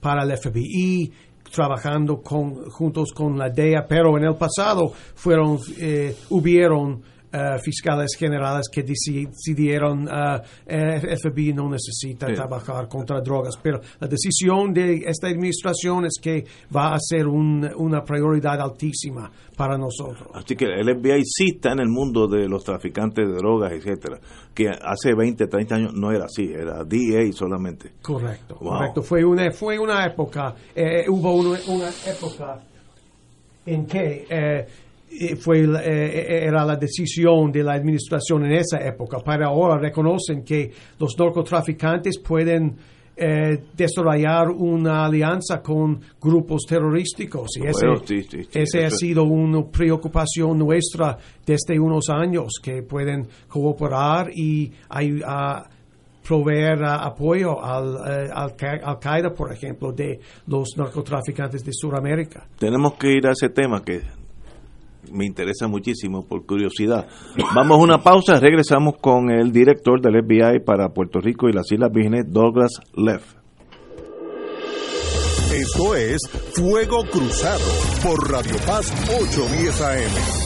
para el FBI, trabajando con, juntos con la DEA, pero en el pasado fueron, eh, hubieron eh, fiscales generales que decidieron eh, FBI no necesita trabajar contra drogas, pero la decisión de esta administración es que va a ser una prioridad altísima para nosotros. Así que el FBI sí está en el mundo de los traficantes de drogas, etcétera, que hace 20, 30 años no era así, era DEA solamente. Correcto, correcto. Fue una, fue una época, eh, hubo una, época en que eh, fue, eh, era la decisión de la administración en esa época, pero ahora reconocen que los narcotraficantes pueden eh, desarrollar una alianza con grupos terrorísticos. Y ese, ha sido una preocupación nuestra desde unos años, que pueden cooperar y a, proveer apoyo al, eh, al, Qaeda, por ejemplo, de los narcotraficantes de Sudamérica. Tenemos que ir a ese tema que me interesa muchísimo por curiosidad. Vamos a una pausa, regresamos con el director del FBI para Puerto Rico y las Islas Vírgenes, Douglas Leff. Esto es Fuego Cruzado por Radio Paz 810 AM.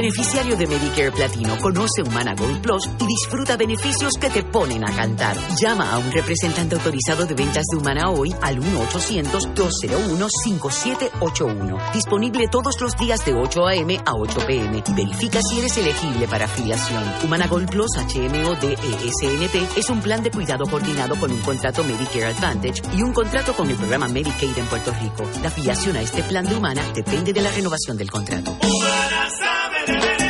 Beneficiario de Medicare Platino, conoce Humana Gold Plus y disfruta beneficios que te ponen a cantar. Llama a un representante autorizado de ventas de Humana hoy al 1-800-201-5781. Disponible todos los días de 8 a.m. a 8 p.m. verifica si eres elegible para afiliación. Humana Gold Plus HMO DESNP es un plan de cuidado coordinado con un contrato Medicare Advantage y un contrato con el programa Medicaid en Puerto Rico. La afiliación a este plan de Humana depende de la renovación del contrato. Yeah.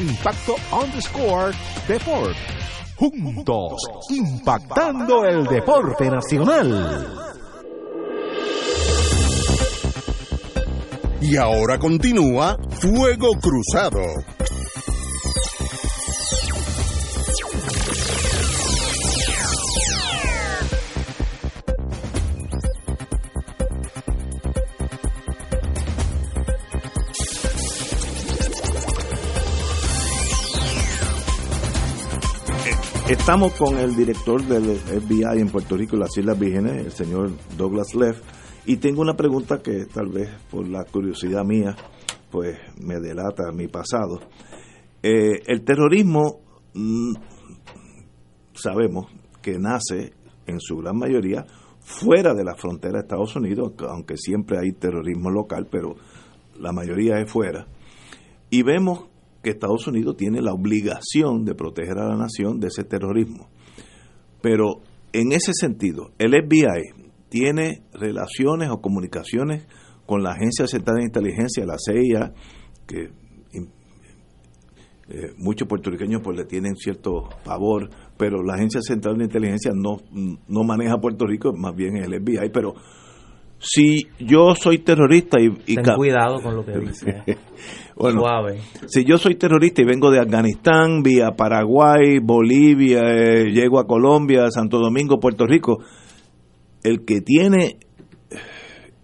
Impacto underscore Deport. Juntos, impactando el deporte nacional. Y ahora continúa Fuego Cruzado. Estamos con el director del FBI en Puerto Rico y las Islas Vírgenes, el señor Douglas Leff, y tengo una pregunta que tal vez por la curiosidad mía, pues me delata mi pasado. Eh, el terrorismo, mm, sabemos que nace en su gran mayoría fuera de la frontera de Estados Unidos, aunque siempre hay terrorismo local, pero la mayoría es fuera. Y vemos que Estados Unidos tiene la obligación de proteger a la nación de ese terrorismo. Pero en ese sentido, el FBI tiene relaciones o comunicaciones con la Agencia Central de Inteligencia, la CIA, que eh, muchos puertorriqueños pues le tienen cierto favor, pero la Agencia Central de Inteligencia no, no maneja Puerto Rico, más bien el FBI, pero Si yo soy terrorista y... y Ten cuidado con lo que dice. Bueno, Suave. si yo soy terrorista y vengo de Afganistán, vía Paraguay, Bolivia, eh, llego a Colombia, Santo Domingo, Puerto Rico, el que tiene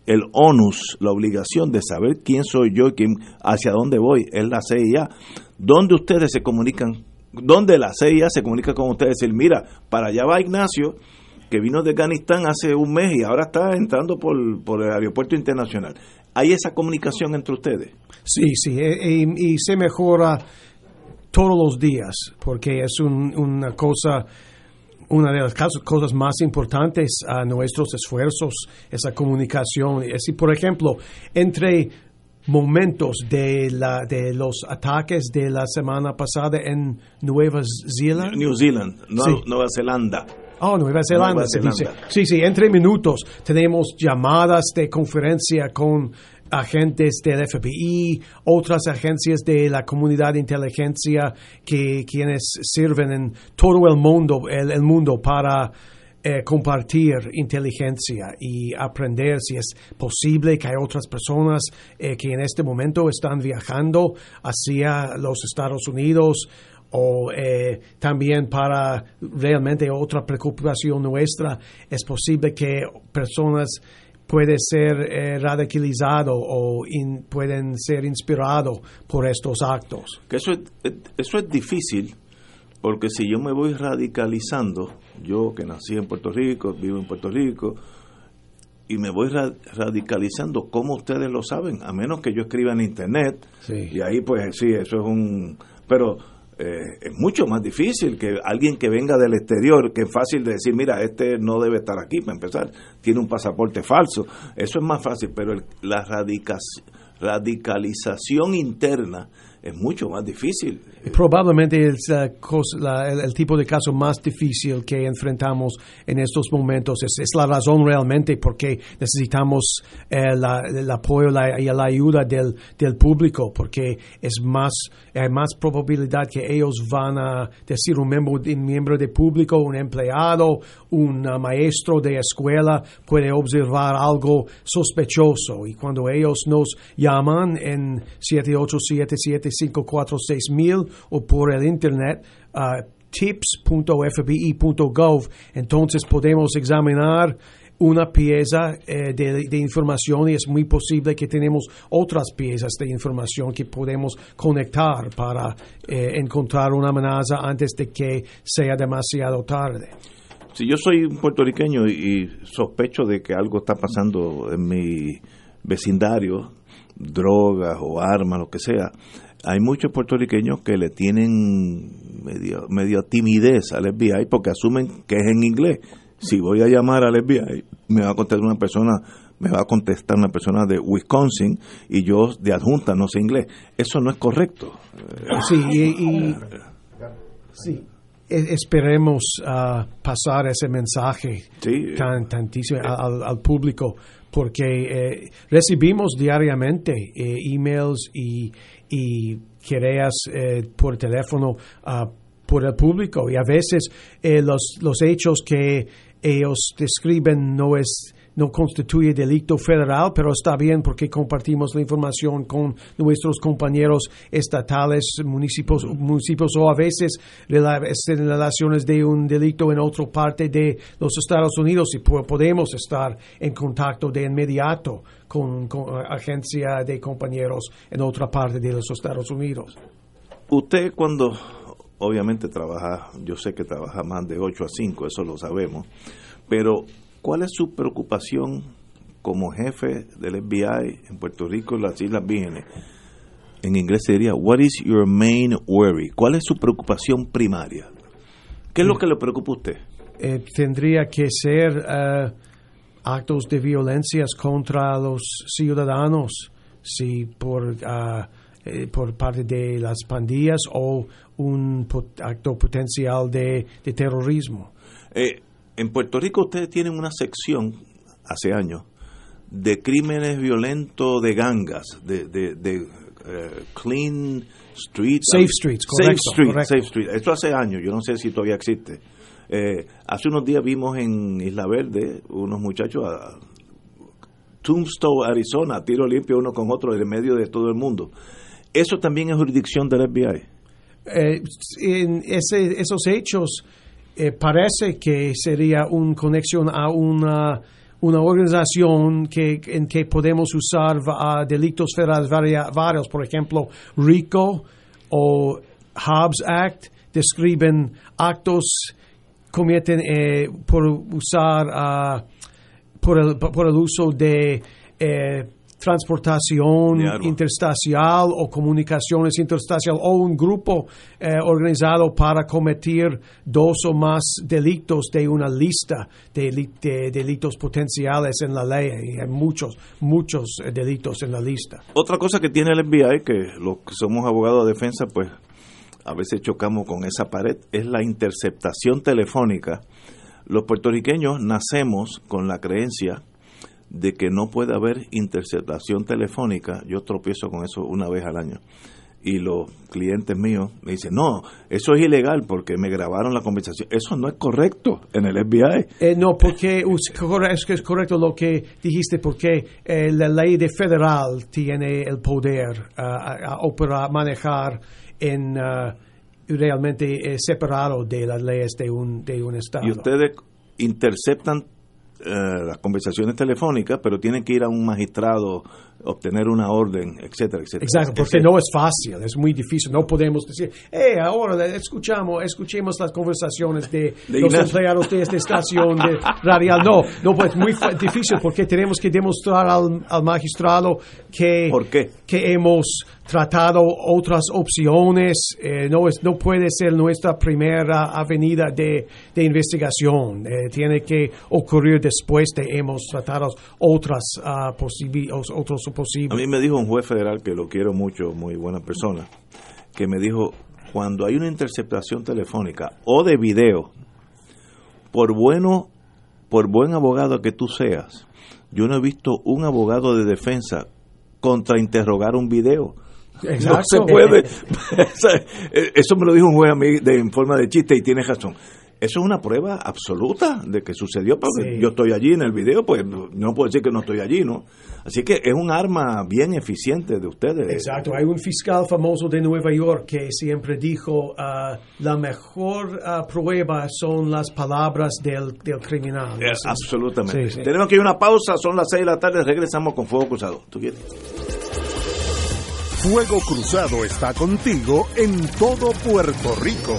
el onus, la obligación de saber quién soy yo y quién, hacia dónde voy, es la CIA. ¿Dónde ustedes se comunican? ¿Dónde la CIA se comunica con ustedes? Decir, mira, para allá va Ignacio, que vino de Afganistán hace un mes y ahora está entrando por, por el aeropuerto internacional. ¿Hay esa comunicación entre ustedes? Sí, sí, e- e- y, se mejora todos los días, porque es un- una cosa, una de las cosas, más importantes a nuestros esfuerzos, esa comunicación. Es decir, por ejemplo, entre momentos de, la, de los ataques de la semana pasada en Nueva Zelanda. New Zealand, Nueva, Sí. Nueva Zelanda. Oh, Nueva Zelanda, Nueva se Zelanda. dice. Sí, sí, entre minutos tenemos llamadas de conferencia con agentes del FBI, otras agencias de la comunidad de inteligencia que quienes sirven en todo el mundo, el, el mundo para eh, compartir inteligencia y aprender si es posible que hay otras personas eh, que en este momento están viajando hacia los Estados Unidos o eh, también para realmente otra preocupación nuestra, es posible que personas pueden ser eh, radicalizados o in- pueden ser inspirados por estos actos. Que eso es, eso es difícil, porque si yo me voy radicalizando, yo que nací en Puerto Rico, vivo en Puerto Rico, y me voy ra- radicalizando, ¿cómo ustedes lo saben? A menos que yo escriba en internet, Sí. y ahí pues sí, eso es un... Pero eh, es mucho más difícil que alguien que venga del exterior, que es fácil de decir, mira, este no debe estar aquí para empezar, tiene un pasaporte falso, eso es más fácil, pero el- la radica- radicalización interna es mucho más difícil. Probablemente es la cosa- la- el, el tipo de caso más difícil que enfrentamos en estos momentos. Es, es la razón realmente por qué necesitamos eh, la- el apoyo la- y la ayuda del, del público, porque es más, hay más probabilidad que ellos van a decir un miembro, un miembro de público, un empleado, un uh, maestro de escuela puede observar algo sospechoso y cuando ellos nos llaman en 787-754-6000 o por el internet uh, tips.fbi.gov entonces podemos examinar una pieza eh, de, información y es muy posible que tenemos otras piezas de información que podemos conectar para eh, encontrar una amenaza antes de que sea demasiado tarde. Si yo soy un puertorriqueño y sospecho de que algo está pasando en mi vecindario, drogas o armas, lo que sea, hay muchos puertorriqueños que le tienen medio, medio timidez al FBI porque asumen que es en inglés. Si voy a llamar al FBI, me va a contestar una persona, me va a contestar una persona de Wisconsin y yo de adjunta no sé inglés. Eso no es correcto. Sí, y, y- sí, e- esperemos ah, pasar ese mensaje Sí. tan, tantísimo al, al público, porque eh, recibimos diariamente eh, emails y, y quereas eh, por teléfono ah, por el público. Y a veces eh, los, los hechos que ellos describen no es no constituye delito federal, pero está bien porque compartimos la información con nuestros compañeros estatales, municipios, municipios o a veces en relaciones de un delito en otra parte de los Estados Unidos y po- podemos estar en contacto de inmediato con, con agencia de compañeros en otra parte de los Estados Unidos. Usted cuando obviamente trabaja, yo sé que trabaja más de 8 a 5, eso lo sabemos, pero ¿cuál es su preocupación como jefe del FBI en Puerto Rico y las Islas Vírgenes? En inglés se diría, what is your main worry? ¿Cuál es su preocupación primaria? ¿Qué es lo que le preocupa a usted? eh, tendría que ser eh, actos de violencias contra los ciudadanos, si por, ah, eh, por parte de las pandillas o un pot- acto potencial de, de terrorismo. Eh, en Puerto Rico ustedes tienen una sección, hace años, de crímenes violentos de gangas, de, de, de, eh, clean streets. Safe streets, Safe correcto, street, correcto. safe street. Esto hace años, yo no sé si todavía existe. Eh, hace unos días vimos en Isla Verde unos muchachos ah, Tombstone, Arizona, tiro limpio uno con otro en medio de todo el mundo. Eso también es jurisdicción del FBI. Eh, en ese, esos hechos eh, parece que sería una conexión a una, una organización que, en que podemos usar uh, delitos federales varios, por ejemplo, RICO o Hobbs Act, describen actos cometen eh, por usar uh, por, el, por el uso de eh, transportación interstacial o comunicaciones interstacial o un grupo eh, organizado para cometer dos o más delitos de una lista de, delitos potenciales en la ley. Y hay muchos, muchos eh, delitos en la lista. Otra cosa que tiene el FBI, que los que somos abogados de defensa, pues a veces chocamos con esa pared, es la interceptación telefónica. Los puertorriqueños nacemos con la creencia de que no puede haber interceptación telefónica, yo tropiezo con eso una vez al año. Y los clientes míos me dicen, no, eso es ilegal porque me grabaron la conversación. Eso no es correcto en el FBI. Eh, no, porque es que es correcto lo que dijiste, porque eh, la ley de federal tiene el poder uh, a, operar, manejar en uh, realmente eh, separado de las leyes de un, de un estado. Y ustedes interceptan eh, las conversaciones telefónicas, pero tienen que ir a un magistrado, obtener una orden, etcétera, etcétera. Exacto, porque no es fácil, es muy difícil. No podemos decir, eh, ahora escuchamos, escuchemos las conversaciones de, los empleados de esta estación de radial. No, no, pues muy difícil porque tenemos que demostrar al, al magistrado que, ¿Por qué? que hemos tratado otras opciones. Eh, no, es, no puede ser nuestra primera avenida de, de investigación. Eh, tiene que ocurrir después de hemos tratado otras uh, otros posibles. A mí me dijo un juez federal que lo quiero mucho, muy buena persona, que me dijo, cuando hay una interceptación telefónica o de video, por bueno, por buen abogado que tú seas, yo no he visto un abogado de defensa contrainterrogar un video no se puede. Eso me lo dijo un juez a mí de, en forma de chiste y tiene razón. Eso es una prueba absoluta de que sucedió, porque yo estoy allí en el video, pues no puedo decir que no estoy allí, ¿no? Así que es un arma bien eficiente de ustedes. Exacto, hay un fiscal famoso de Nueva York que siempre dijo, uh, la mejor uh, prueba son las palabras del, del criminal. absolutamente. Tenemos que ir a una pausa, son las seis de la tarde, regresamos con Fuego Cruzado. ¿Tú quieres? Fuego Cruzado está contigo en todo Puerto Rico.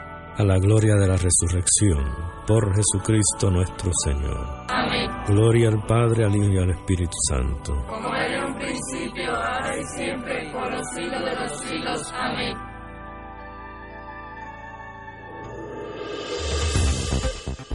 a la gloria de la resurrección, por Jesucristo nuestro Señor. Amén. Gloria al Padre, al Hijo y al Espíritu Santo. Como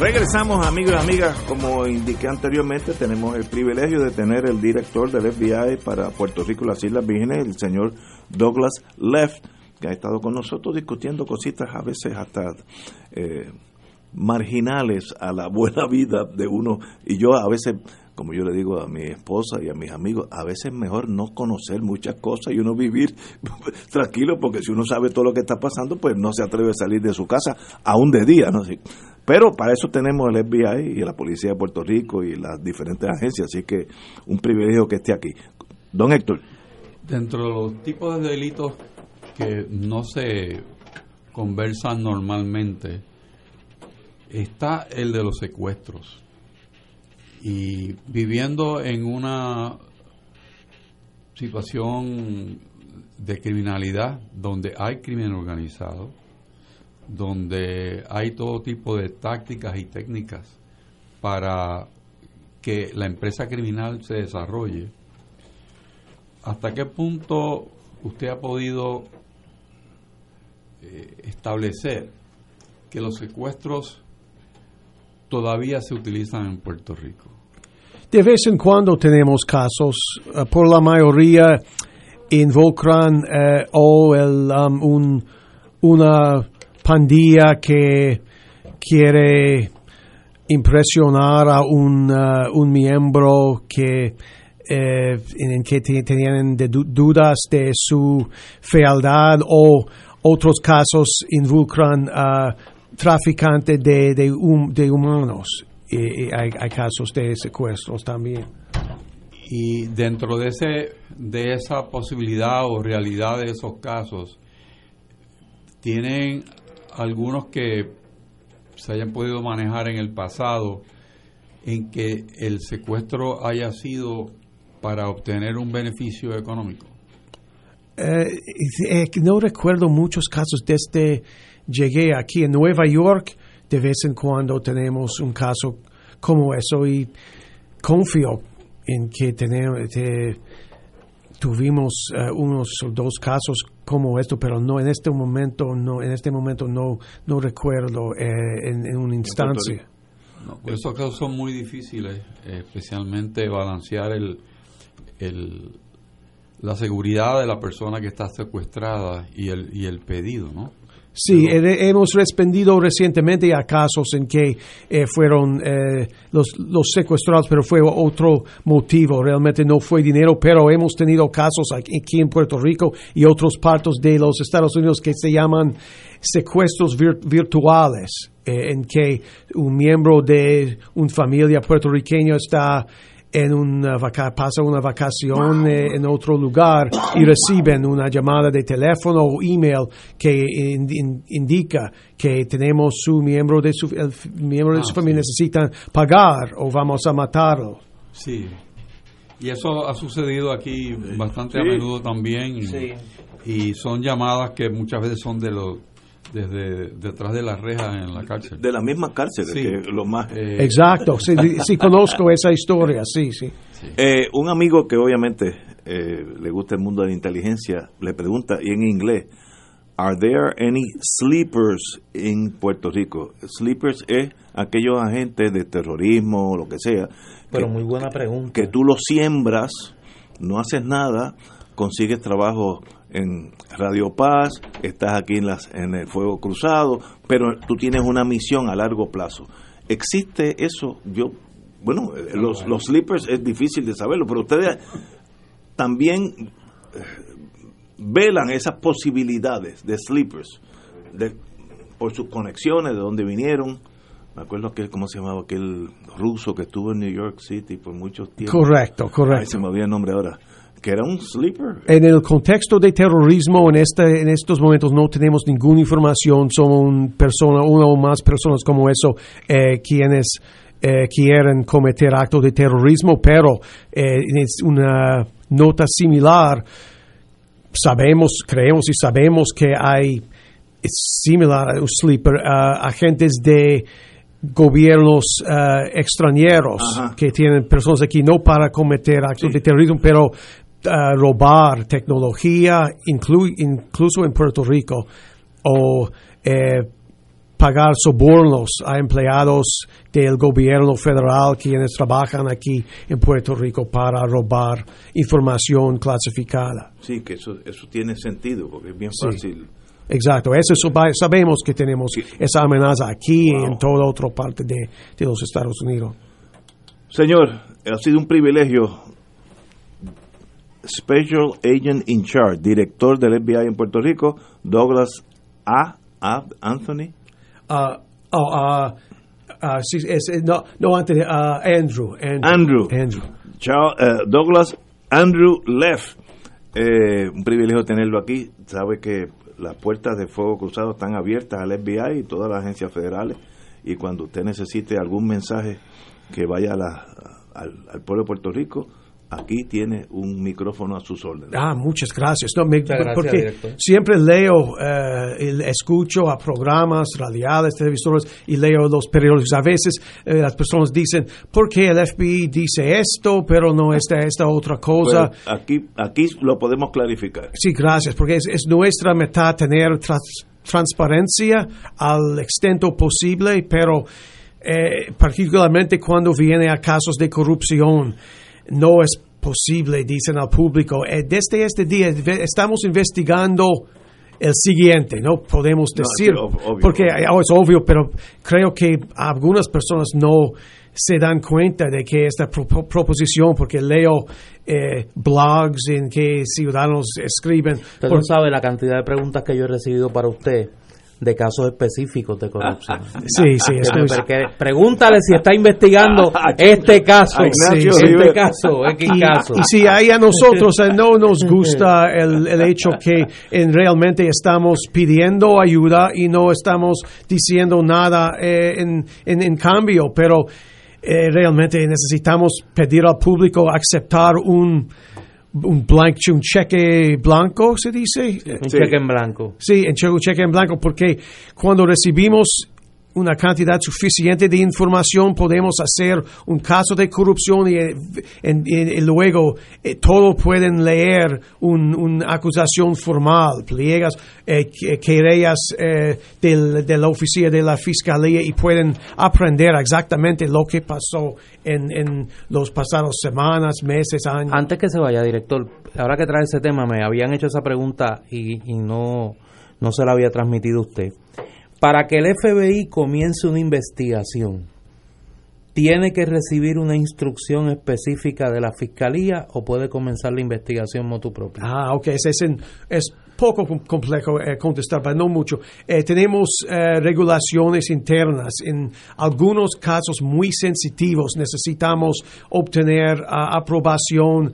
Regresamos amigos y amigas, como indiqué anteriormente, tenemos el privilegio de tener el director del FBI para Puerto Rico y las Islas Vírgenes, el señor Douglas Leff, que ha estado con nosotros discutiendo cositas a veces hasta eh, marginales a la buena vida de uno. Y yo a veces, como yo le digo a mi esposa y a mis amigos, a veces es mejor no conocer muchas cosas y uno vivir tranquilo, porque si uno sabe todo lo que está pasando, pues no se atreve a salir de su casa, aún de día, ¿no? Pero para eso tenemos el FBI y la Policía de Puerto Rico y las diferentes agencias, así que un privilegio que esté aquí. Don Héctor. Dentro de los tipos de delitos que no se conversan normalmente, está el de los secuestros. Y viviendo en una situación de criminalidad donde hay crimen organizado, donde hay todo tipo de tácticas y técnicas para que la empresa criminal se desarrolle. ¿Hasta qué punto usted ha podido eh, establecer que los secuestros todavía se utilizan en Puerto Rico? De vez en cuando tenemos casos, uh, por la mayoría involucran uh, o el, um, un, una pandilla que quiere impresionar a un, uh, un miembro que eh, en que tenían dudas de su fealdad o otros casos involucran a traficantes de, de, de humanos y, y hay, hay, casos de secuestros también. Y dentro de, ese, de esa posibilidad o realidad de esos casos, ¿tienen algunos que se hayan podido manejar en el pasado en que el secuestro haya sido para obtener un beneficio económico? Eh, eh, no recuerdo muchos casos desde llegué aquí en Nueva York. De vez en cuando tenemos un caso como eso y confío en que tenemos, tuvimos uh, unos dos casos como esto, pero no en este momento no en este momento no no recuerdo eh, en, en, una instancia. No, pues esos casos son muy difíciles, especialmente balancear el, el la seguridad de la persona que está secuestrada y el y el pedido, ¿no? Sí, hemos respondido recientemente a casos en que eh, fueron eh, los, los, secuestrados, pero fue otro motivo. Realmente no fue dinero, pero hemos tenido casos aquí, en Puerto Rico y otros partes de los Estados Unidos que se llaman secuestros vir virtuales, eh, en que un miembro de una familia puertorriqueña está en una vaca pasa una vacación eh, en otro lugar y reciben una llamada de teléfono o email que in, in, indica que tenemos su miembro de su el miembro de ah, su familia sí. necesitan pagar o vamos a matarlo. Sí. Y eso ha sucedido aquí bastante sí. a menudo también. Y, sí. y son llamadas que muchas veces son de los desde detrás de las rejas en la cárcel. De la misma cárcel, sí. que lo más... Eh... Exacto, sí, sí, conozco esa historia, sí, sí. sí. Eh, un amigo que obviamente eh, le gusta el mundo de la inteligencia le pregunta, y en inglés, ¿Are there any sleepers en Puerto Rico? Sleepers es aquellos agentes de terrorismo o lo que sea. Pero que, muy buena pregunta. Que tú los siembras, no haces nada, consigues trabajo en Radio Paz, estás aquí en, las, en el Fuego Cruzado, pero tú tienes una misión a largo plazo. ¿Existe eso? Yo, bueno, los, los sleepers es difícil de saberlo, pero ustedes también velan esas posibilidades de sleepers. de, por sus conexiones, de dónde vinieron. Me acuerdo que, ¿cómo se llamaba? Aquel ruso que estuvo en New York City por muchos tiempos. Correcto, correcto. Ay, se me olvidó el nombre ahora. Que era un sleeper. En el contexto de terrorismo, en, este, en estos momentos no tenemos ninguna información. Son persona, una o más personas como eso eh, quienes eh, quieren cometer actos de terrorismo, pero eh, es una nota similar. Sabemos, creemos y sabemos que hay similar a un sleeper, uh, agentes de gobiernos uh, extranjeros Ajá. que tienen personas aquí no para cometer actos de terrorismo, pero uh, robar tecnología, inclu- incluso en Puerto Rico, o eh, pagar sobornos a empleados del gobierno federal quienes trabajan aquí en Puerto Rico para robar información clasificada. Sí, que eso, eso tiene sentido, porque es bien Sí. fácil. Exacto, eso es- sabemos que tenemos esa amenaza aquí y en toda otra parte de, de los Estados Unidos. Señor, ha sido un privilegio. Special Agent in Charge, director del FBI en Puerto Rico, Douglas A. A. Anthony. Ah, oh, ah, ah, sí, es- es- no, no, antes de ah, Andrew, Andrew. Andrew. Chao, eh, Douglas Andrew Leff. Eh, un privilegio tenerlo aquí. Sabe que las puertas de fuego cruzado están abiertas al FBI y todas las agencias federales. Y cuando usted necesite algún mensaje que vaya a la- al, al pueblo de Puerto Rico, aquí tiene un micrófono a sus órdenes. Ah, muchas gracias. No, me- Muchas gracias, porque director. siempre leo, eh, y escucho a programas radiales, televisores y leo los periódicos. A veces eh, las personas dicen, ¿por qué el FBI dice esto, pero no esta, esta otra cosa? Pues, aquí, aquí lo podemos clarificar. Sí, gracias, porque es, es nuestra meta tener tras- transparencia al extento posible, pero eh, particularmente cuando viene a casos de corrupción, no es posible, dicen al público. Eh, desde este día estamos investigando el siguiente, no podemos No, decir, sí, ob- obvio, porque oh, es obvio, pero creo que algunas personas no se dan cuenta de que esta pro- pro- proposición, porque leo eh, blogs en que ciudadanos escriben. Usted por- no sabe la cantidad de preguntas que yo he recibido para usted de casos específicos de corrupción. Sí, sí, Porque pregúntale si está investigando este caso, Ignacio este caso, X Y, caso. y si hay a nosotros eh, no nos gusta el, el hecho que en realmente estamos pidiendo ayuda y no estamos diciendo nada eh, en, en, en cambio, pero eh, realmente necesitamos pedir al público aceptar un un blank, un cheque blanco, se dice. Un cheque en blanco. Sí, un cheque en blanco, porque cuando recibimos una cantidad suficiente de información podemos hacer un caso de corrupción y, luego eh, todos pueden leer un- una acusación formal, pliegas, eh, que- querellas eh, de la oficina de la fiscalía y pueden aprender exactamente lo que pasó en, en los pasados semanas, meses, años. Antes que se vaya, director, ahora que trae ese tema, me habían hecho esa pregunta y, no, no se la había transmitido usted. Para que el FBI comience una investigación, ¿tiene que recibir una instrucción específica de la fiscalía o puede comenzar la investigación motu propio? Ah, ok, es, es, poco com- complejo eh, contestar, pero no mucho. Eh, tenemos eh, regulaciones internas. En algunos casos muy sensitivos necesitamos obtener ah, aprobación.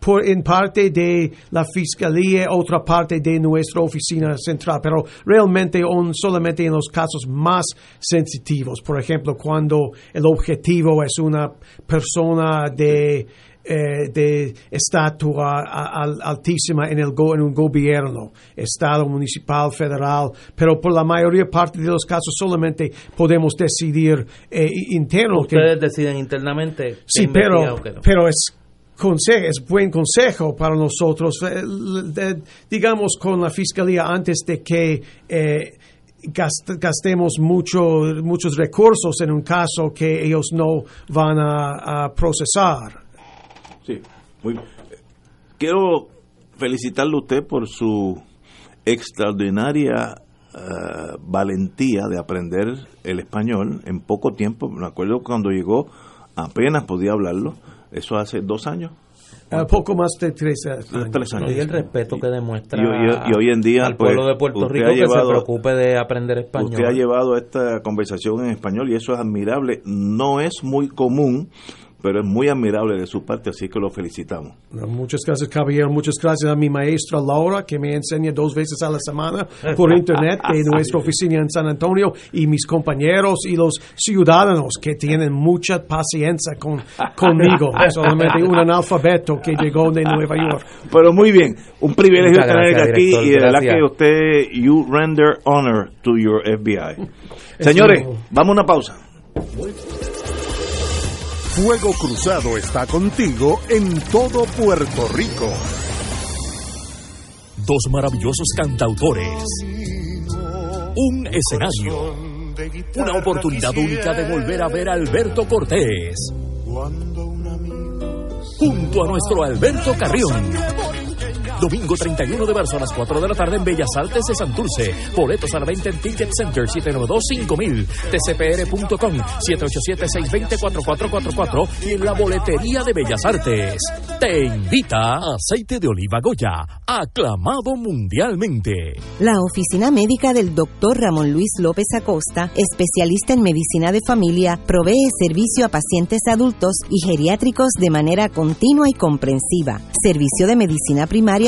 Por, en parte de la fiscalía, otra parte de nuestra oficina central, pero realmente on- solamente en los casos más sensitivos. Por ejemplo, cuando el objetivo es una persona de, eh, de estatua altísima en, el go- en un gobierno, estado, municipal, federal, pero por la mayoría parte de los casos solamente podemos decidir eh, interno. que- Ustedes deciden internamente. Sí, pero, no. pero es, conse- es buen consejo para nosotros. eh, digamos con la fiscalía antes de que eh, gast- gastemos mucho, muchos recursos en un caso que ellos no van a, a procesar. Sí, muy bien. Quiero felicitarle a usted por su extraordinaria eh, valentía de aprender el español en poco tiempo. Me acuerdo cuando llegó, apenas podía hablarlo. Eso hace dos años. Uh, poco más de tres años. Tres años. Y el respeto que demuestra Y, y- y hoy en día al pues, pueblo de Puerto Rico ha que llevado- se preocupe de aprender español. Usted ha llevado esta conversación en español y eso es admirable. No es muy común, pero es muy admirable de su parte, así que lo felicitamos. Muchas gracias, caballero. Muchas gracias a mi maestra Laura, que me enseña dos veces a la semana por internet de nuestra oficina en San Antonio, y mis compañeros y los ciudadanos que tienen mucha paciencia con, conmigo. Solamente un analfabeto que llegó de Nueva York. Pero muy bien, un privilegio Muchas tener gracias, aquí director, y de verdad que usted, you render honor to your FBI. Señores, vamos a una pausa. Fuego Cruzado está contigo en todo Puerto Rico. Dos maravillosos cantautores. Un escenario. Una oportunidad única de volver a ver a Alberto Cortés. Junto a nuestro Alberto Carrión. Domingo 31 de marzo a las 4 de la tarde en Bellas Artes de Santurce. Boletos a la venta en Ticket Center 792-5000, tcpr.com 787-620-4444 y en la boletería de Bellas Artes. Te invita Aceite de Oliva Goya, aclamado mundialmente. La oficina médica del Dr. Ramón Luis López Acosta, especialista en medicina de familia, provee servicio a pacientes adultos y geriátricos de manera continua y comprensiva, servicio de medicina primaria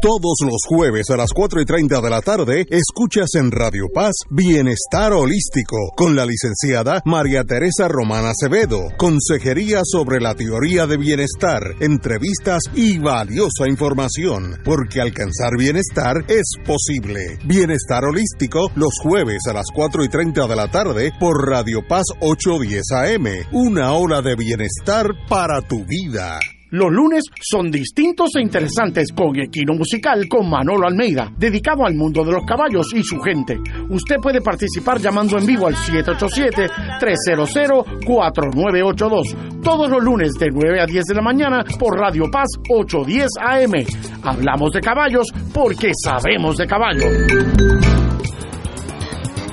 Todos los jueves a las 4 y 30 de la tarde, escuchas en Radio Paz Bienestar Holístico con la licenciada María Teresa Romana Acevedo. Consejería sobre la teoría de bienestar, entrevistas y valiosa información, porque alcanzar bienestar es posible. Bienestar Holístico los jueves a las 4 y 30 de la tarde por Radio Paz 810 AM. Una hora de bienestar para tu vida. Los lunes son distintos e interesantes con Equino Musical con Manolo Almeida, dedicado al mundo de los caballos y su gente. Usted puede participar llamando en vivo al 787-300-4982, todos los lunes de 9 a 10 de la mañana por Radio Paz 810 AM. Hablamos de caballos porque sabemos de caballos.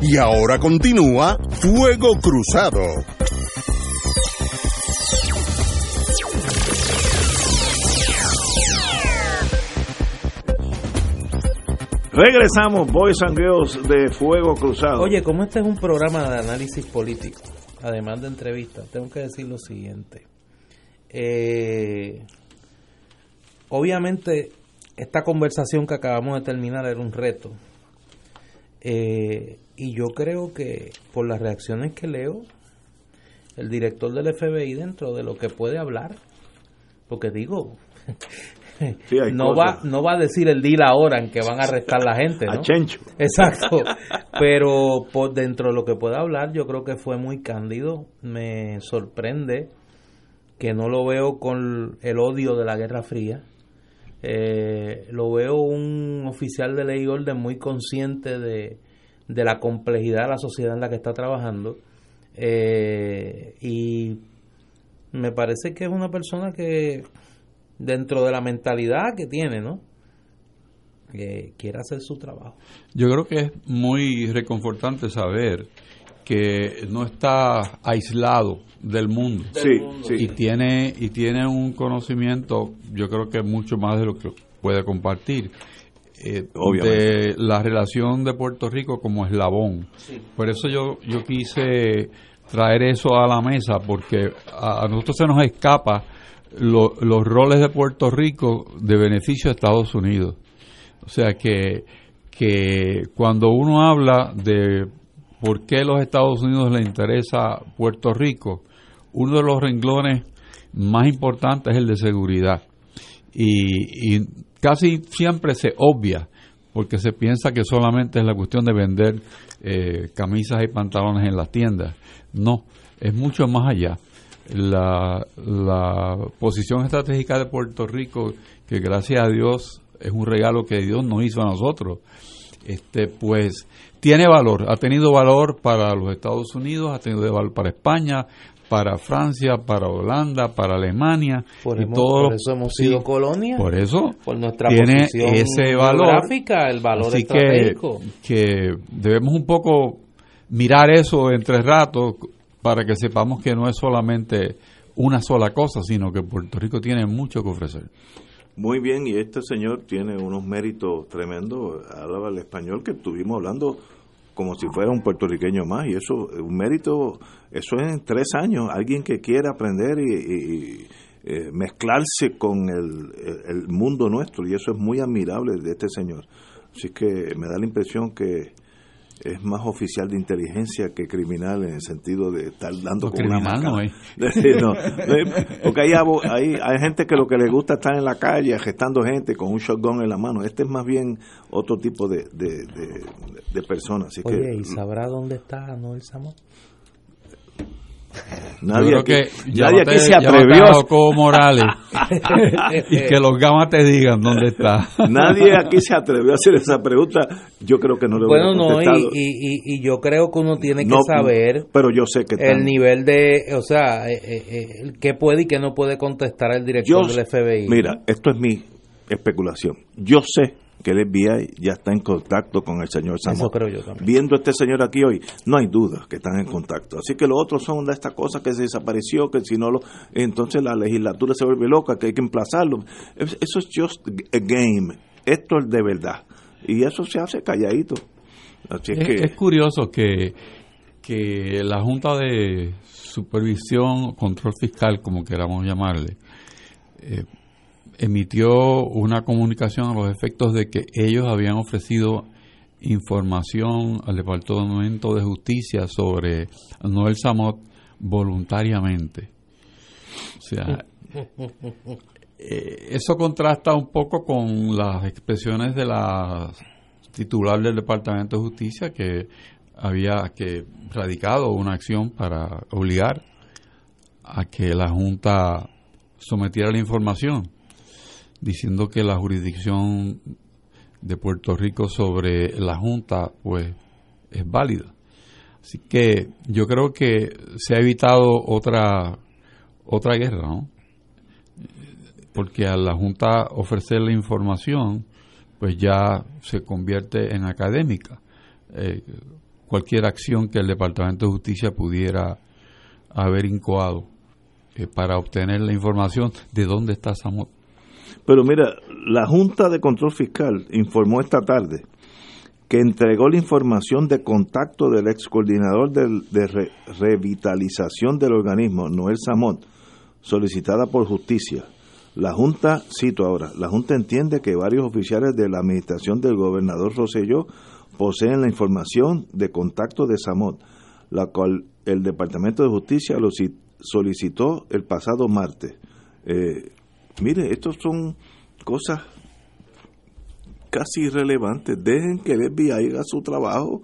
Y ahora continúa Fuego Cruzado. Regresamos, Boys and Girls de Fuego Cruzado. Oye, como este es un programa de análisis político, además de entrevistas, tengo que decir lo siguiente. Eh, obviamente, esta conversación que acabamos de terminar era un reto. Eh, y yo creo que por las reacciones que leo, el director del FBI dentro de lo que puede hablar, porque digo, Sí, no cosas. va no va a decir el día y la hora en que van a arrestar la gente, ¿no? A Chencho. Exacto. Pero por dentro de lo que pueda hablar, yo creo que fue muy cándido. Me sorprende que no lo veo con el odio de la Guerra Fría. Eh, lo veo un oficial de ley y orden muy consciente de, de la complejidad de la sociedad en la que está trabajando. Eh, y me parece que es una persona que dentro de la mentalidad que tiene, ¿no? Que quiere hacer su trabajo. Yo creo que es muy reconfortante saber que no está aislado del mundo. Sí, sí. Y tiene y tiene un conocimiento, yo creo que mucho más de lo que puede compartir. eh, Obviamente. de la relación de Puerto Rico como eslabón. Sí. Por eso yo yo quise traer eso a la mesa porque a, nosotros se nos escapa los roles de Puerto Rico de beneficio de Estados Unidos. O sea que, que cuando uno habla de por qué los Estados Unidos le interesa Puerto Rico, uno de los renglones más importantes es el de seguridad. Y, y casi siempre se obvia porque se piensa que solamente es la cuestión de vender eh, camisas y pantalones en las tiendas. No, es mucho más allá. La, la posición estratégica de Puerto Rico, que gracias a Dios es un regalo que Dios nos hizo a nosotros, este, pues tiene valor, ha tenido valor para los Estados Unidos, ha tenido valor para España, para Francia, para Holanda, para Alemania. Por, eso hemos sido colonia. Por eso por nuestra tiene ese valor. el valor Así que, que debemos un poco mirar eso entre ratos para que sepamos que no es solamente una sola cosa, sino que Puerto Rico tiene mucho que ofrecer. Muy bien, y este señor tiene unos méritos tremendos. Hablaba el español que estuvimos hablando como si fuera un puertorriqueño más y eso un mérito eso es en tres años alguien que quiere aprender y, eh, mezclarse con el, el, mundo nuestro y eso es muy admirable de este señor así que me da la impresión que es más oficial de inteligencia que criminal en el sentido de estar dando con una no, porque hay, hay, gente que lo que le gusta estar en la calle gestando gente con un shotgun en la mano. Este es más bien otro tipo de, de, de, personas así Oye, ¿y sabrá dónde está Noel Samo? Nadie aquí, que nadie aquí se atrevió. como Morales y que los gamas te digan dónde está. Nadie aquí se atrevió a hacer esa pregunta. Yo creo que no le voy bueno, no, y, y, y, yo creo que uno tiene que saber. Pero yo sé que el nivel de, o sea, eh, eh, eh, qué puede y qué no puede contestar el director del FBI. Mira, esto es mi especulación. Yo sé que el FBI ya está en contacto con el señor Samuel. Viendo a este señor aquí hoy, no hay duda que están en contacto. Así que los otros son de estas cosas que se desapareció, que si no lo... Entonces la legislatura se vuelve loca, que hay que emplazarlo. Eso es just a game. Esto es de verdad. Y eso se hace calladito. Así es, que... es curioso que, que la Junta de Supervisión, Control Fiscal, como queramos llamarle, eh, emitió una comunicación a los efectos de que ellos habían ofrecido información al Departamento de Justicia sobre Noel Samot voluntariamente. O sea, eh, eso contrasta un poco con las expresiones de la titular del Departamento de Justicia que había que radicado una acción para obligar a que la Junta sometiera la información diciendo que la jurisdicción de Puerto Rico sobre la Junta pues es válida. Así que yo creo que se ha evitado otra otra guerra, ¿no? Porque a la Junta ofrecer la información, pues ya se convierte en académica. Eh, cualquier acción que el Departamento de Justicia pudiera haber incoado eh, para obtener la información de dónde está Samot pero mira, la Junta de Control Fiscal informó esta tarde que entregó la información de contacto del ex coordinador de, revitalización del organismo, Noel Samot, solicitada por justicia. La Junta, cito ahora, la Junta entiende que varios oficiales de la administración del gobernador Rosselló poseen la información de contacto de Samot, la cual el Departamento de Justicia lo solicitó el pasado martes. Eh, Mire, estos son cosas casi irrelevantes. Dejen que el FBI haga su trabajo.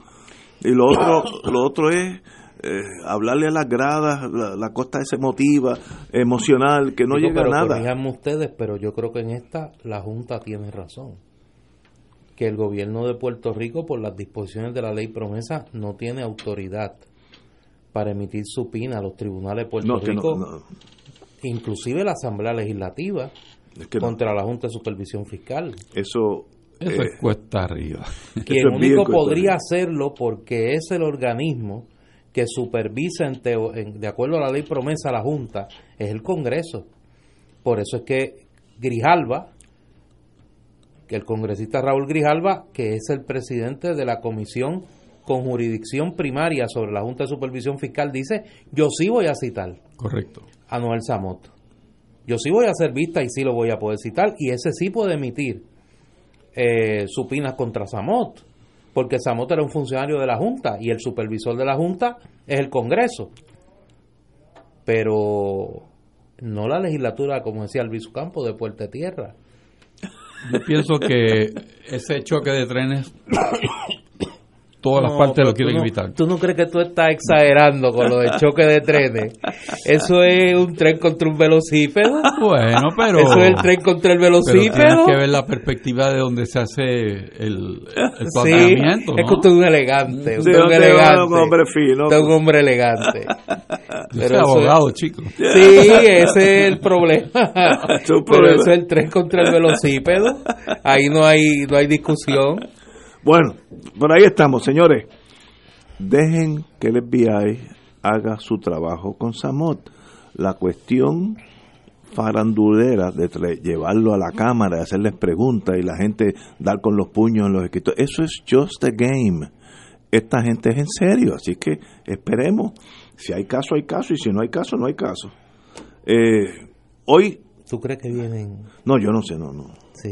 Y lo otro, lo otro es eh, hablarle a las gradas, la, costa es emotiva, emocional, que no llega a nada. ustedes, pero yo creo que en esta la Junta tiene razón. Que el gobierno de Puerto Rico, por las disposiciones de la ley promesa, no tiene autoridad para emitir supina a los tribunales de Puerto Rico inclusive la Asamblea Legislativa contra la Junta de Supervisión Fiscal. Eso, Eso es cuesta arriba. Quien único podría hacerlo porque es el organismo que supervisa de acuerdo a la ley promesa a la Junta, es el Congreso. Por eso es que Grijalva, que el congresista Raúl Grijalva, que es el presidente de la Comisión con jurisdicción primaria sobre la Junta de Supervisión Fiscal dice, yo sí voy a citar Correcto. A Noel Samot. Yo sí voy a hacer vista y sí lo voy a poder citar. Y ese sí puede emitir eh, supinas contra Samot. Porque Samot era un funcionario de la Junta y el supervisor de la Junta es el Congreso. Pero no la legislatura, como decía Luis Campo, de Puerta Tierra. Yo pienso que ese choque de trenes, todas las No, partes lo quieren tú no- evitar. ¿Tú no crees que tú estás exagerando con lo del choque de trenes? Eso es un tren contra un velocípedo. Bueno, pero. Eso es el tren contra el Pero tienes velocípedo. que ver la perspectiva de donde se hace el, el Sí, planteamiento. es ¿no? que usted es un elegante. Sí, Usted es un es elegante. un hombre fino. Usted es un hombre elegante. Yo Pero soy eso- abogado, chico. Sí, ese es el problema. Es Pero problema. eso es el tren contra el velocípedo. Ahí no hay, no hay discusión. Bueno, por ahí estamos, señores. Dejen que el FBI haga su trabajo con Samot. La cuestión farandulera de llevarlo a la cámara, hacerles preguntas y la gente dar con los puños en los escritos, eso es just a game. Esta gente es en serio, así que esperemos. Si hay caso, hay caso, y si no hay caso, no hay caso. Eh, hoy, ¿Tú crees que vienen? no, yo no sé, no, no. Sí.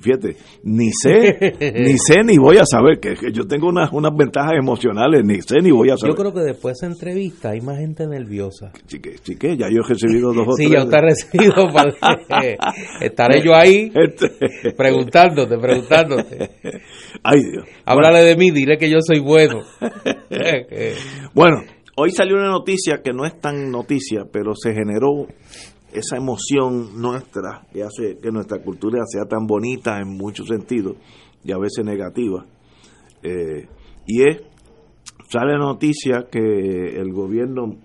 Fíjate, ni sé, ni sé ni voy a saber, que, que yo tengo unas, unas ventajas emocionales, ni sé ni voy a saber. Yo creo que después de esa entrevista hay más gente nerviosa. Chique, chique, ya yo he recibido dos o Sí, tres. ya está recibido. para- Estaré yo ahí Este- preguntándote, preguntándote. Ay, Dios. Háblale de mí, dile que yo soy bueno. Bueno, hoy salió una noticia que no es tan noticia, pero se generó esa emoción nuestra que hace que nuestra cultura sea tan bonita en muchos sentidos y a veces negativa. Eh, y es, sale noticia que el gobierno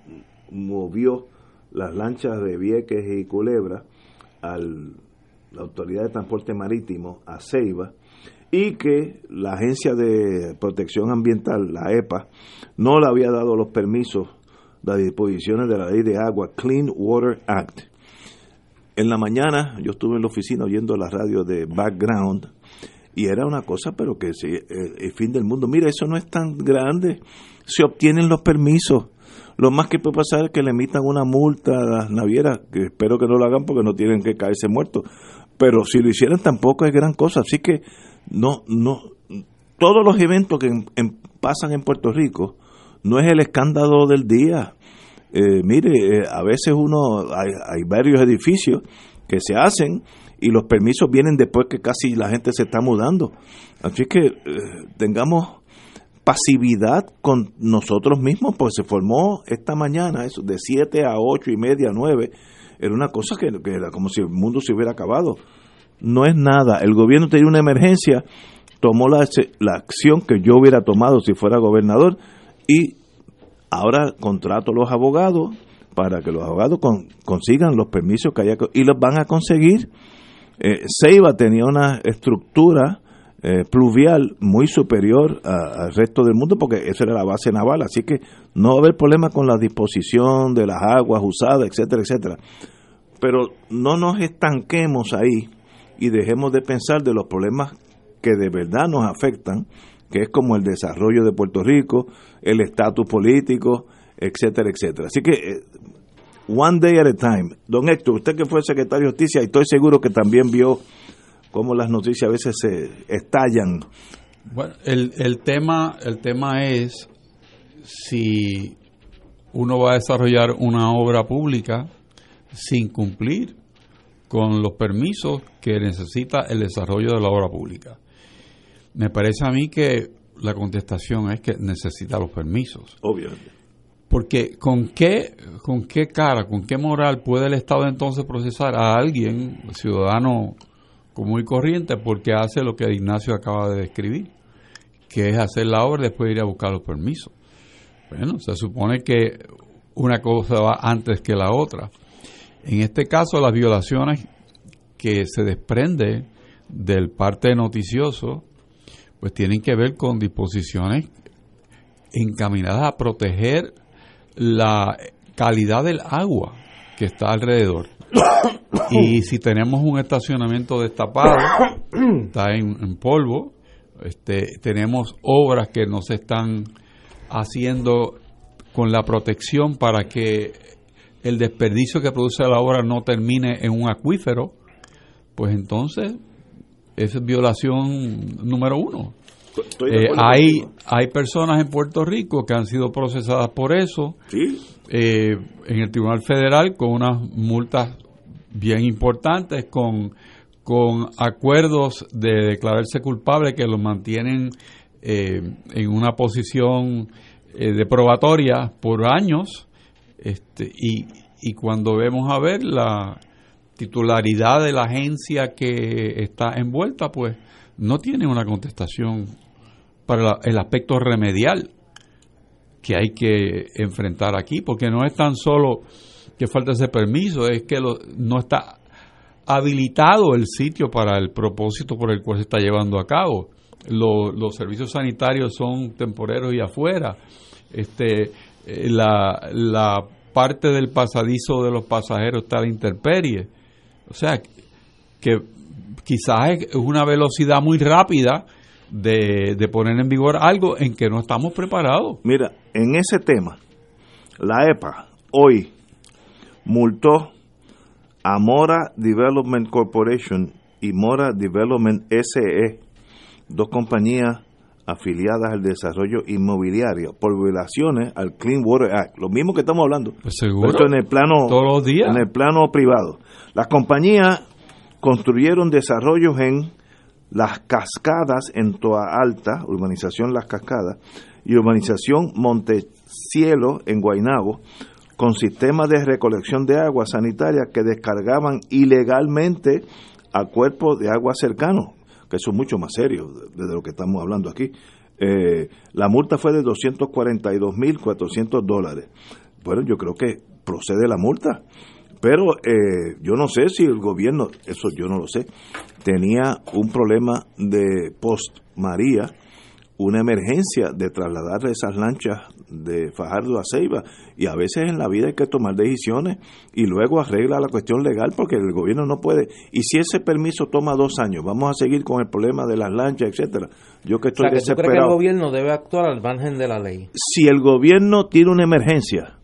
movió las lanchas de Vieques y Culebra a la Autoridad de Transporte Marítimo, a Ceiba, y que la Agencia de Protección Ambiental, la EPA, no le había dado los permisos, las disposiciones de la ley de agua, Clean Water Act. En la mañana yo estuve en la oficina oyendo la radio de Background y era una cosa, pero que sí, el, el fin del mundo. Mira, eso no es tan grande. Se obtienen los permisos. Lo más que puede pasar es que le emitan una multa a las navieras, que espero que no lo hagan porque no tienen que caerse muertos. Pero si lo hicieran tampoco es gran cosa. Así que no, no, todos los eventos que en- pasan en Puerto Rico no es el escándalo del día. Eh, mire, eh, a veces uno, hay, hay varios edificios que se hacen y los permisos vienen después que casi la gente se está mudando. Así que eh, tengamos pasividad con nosotros mismos, pues se formó esta mañana, eso de 7 a 8 y media, 9, era una cosa que, era como si el mundo se hubiera acabado. No es nada, el gobierno tenía una emergencia, tomó la, la acción que yo hubiera tomado si fuera gobernador y ahora contrato a los abogados para que los abogados con- consigan los permisos que haya y los van a conseguir. Eh, Ceiba tenía una estructura eh, pluvial muy superior a- al resto del mundo porque esa era la base naval, así que no va a haber problema con la disposición de las aguas usadas, etcétera, etcétera. Pero no nos estanquemos ahí y dejemos de pensar de los problemas que de verdad nos afectan, que es como el desarrollo de Puerto Rico, el estatus político, etcétera, etcétera. Así que eh, one day at a time. Don Héctor, usted que fue secretario de Justicia, y estoy seguro que también vio cómo las noticias a veces se estallan. Bueno, el, el, tema, el tema es si uno va a desarrollar una obra pública sin cumplir con los permisos que necesita el desarrollo de la obra pública. Me parece a mí que la contestación es que necesita los permisos. Obviamente. Porque con qué, con qué cara, con qué moral puede el Estado entonces procesar a alguien, ciudadano común y corriente, porque hace lo que Ignacio acaba de describir, que es hacer la obra y después ir a buscar los permisos. Bueno, se supone que una cosa va antes que la otra. En este caso, las violaciones que se desprende del parte noticioso, pues tienen que ver con disposiciones encaminadas a proteger la calidad del agua que está alrededor. Y si tenemos un estacionamiento destapado, está en, polvo, Este, tenemos obras que no se están haciendo con la protección para que el desperdicio que produce la obra no termine en un acuífero, pues entonces es violación número uno. Eh, hay, hay personas en Puerto Rico que han sido procesadas por eso eh, en el Tribunal Federal con unas multas bien importantes, con, con acuerdos de declararse culpable que los mantienen eh, en una posición de probatoria por años. Este, y, y cuando vemos a ver la titularidad de la agencia que está envuelta, pues no tiene una contestación para el aspecto remedial que hay que enfrentar aquí, porque no es tan solo que falta ese permiso, es que no está habilitado el sitio para el propósito por el cual se está llevando a cabo. los servicios sanitarios son temporeros y afuera. Este, eh, la, la parte del pasadizo de los pasajeros está a la intemperie. O sea, que quizás es una velocidad muy rápida de, de poner en vigor algo en que no estamos preparados. Mira, en ese tema, la EPA hoy multó a Mora Development Corporation y Mora Development SE, dos compañías afiliadas al desarrollo inmobiliario por violaciones al Clean Water Act. Lo mismo que estamos hablando. Pues seguro. Esto en el plano todos los días. en el plano privado. Las compañías construyeron desarrollos en Las Cascadas en Toa Alta, urbanización Las Cascadas, y urbanización Montecielo en Guaynabo, con sistemas de recolección de agua sanitaria que descargaban ilegalmente a cuerpos de agua cercanos que eso es mucho más serio de, lo que estamos hablando aquí. Eh, la multa fue de 242.400 dólares. Bueno, yo creo que procede la multa, pero eh, yo no sé si el gobierno, eso yo no lo sé, tenía un problema de post María, una emergencia de trasladar esas lanchas de Fajardo a Ceiba. Y a veces en la vida hay que tomar decisiones y luego arregla la cuestión legal porque el gobierno no puede. Y si ese permiso toma dos años vamos a seguir con el problema de las lanchas etcétera. Yo que estoy desesperado que el gobierno debe actuar al margen de la ley. Si el gobierno tiene una emergencia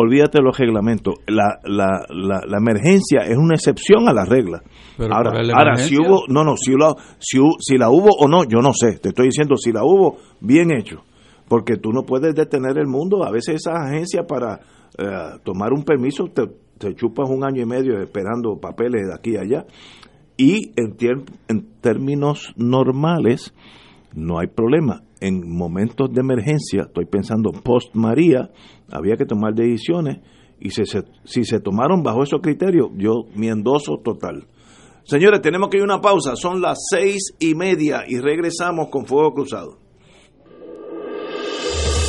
olvídate de los reglamentos. La, la, la, emergencia es una excepción a la regla. Ahora, ahora si hubo no no si la, si, si la hubo o no yo no sé. Te estoy diciendo si la hubo bien hecho porque tú no puedes detener el mundo. A veces esas agencias para eh, tomar un permiso te, te, chupas un año y medio esperando papeles de aquí a allá. Y en, en términos normales no hay problema. En momentos de emergencia, estoy pensando post María, había que tomar decisiones y si se, si se tomaron bajo esos criterios, yo mi total. Señores, tenemos que ir a una pausa. Son las seis y media y regresamos con Fuego Cruzado.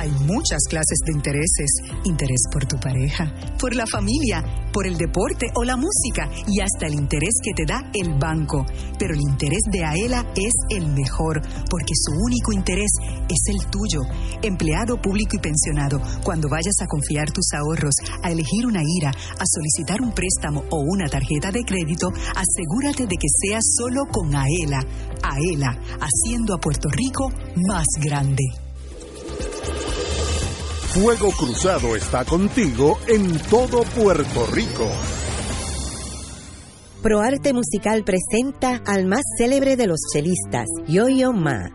Hay muchas clases de intereses. Interés por tu pareja, por la familia, por el deporte o la música y hasta el interés que te da el banco. Pero el interés de Aela es el mejor porque su único interés es el tuyo. Empleado público y pensionado, cuando vayas a confiar tus ahorros, a elegir una IRA, a solicitar un préstamo o una tarjeta de crédito, asegúrate de que sea solo con Aela. Aela, haciendo a Puerto Rico más grande. Fuego Cruzado está contigo en todo Puerto Rico. ProArte Musical presenta al más célebre de los chelistas, Yo-Yo Ma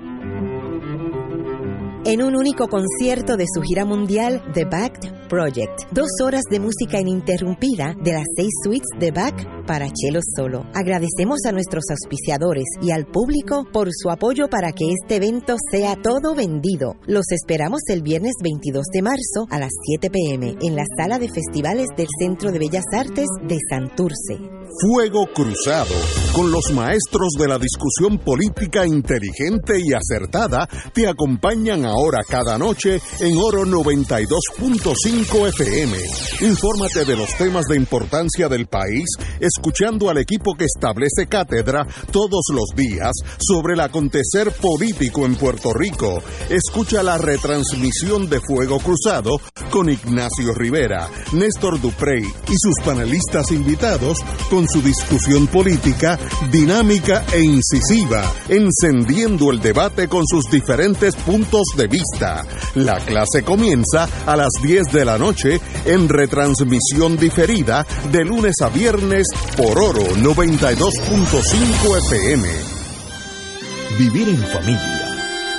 en un único concierto de su gira mundial The Back Project. Dos horas de música ininterrumpida de las seis suites de Bach para Chelo Solo. Agradecemos a nuestros auspiciadores y al público por su apoyo para que este evento sea todo vendido. Los esperamos el viernes 22 de marzo a las 7 pm en la sala de festivales del Centro de Bellas Artes de Santurce. Fuego Cruzado con los maestros de la discusión política inteligente y acertada, te acompañan ahora cada noche en Oro 92.5 FM. Infórmate de los temas de importancia del país, escuchando al equipo que establece cátedra todos los días sobre el acontecer político en Puerto Rico. Escucha la retransmisión de Fuego Cruzado con Ignacio Rivera, Néstor Duprey y sus panelistas invitados con su discusión política dinámica e incisiva, encendiendo el debate con sus diferentes puntos de vista. La clase comienza a las 10 de la noche en retransmisión diferida de lunes a viernes por Oro 92.5 FM. Vivir en familia,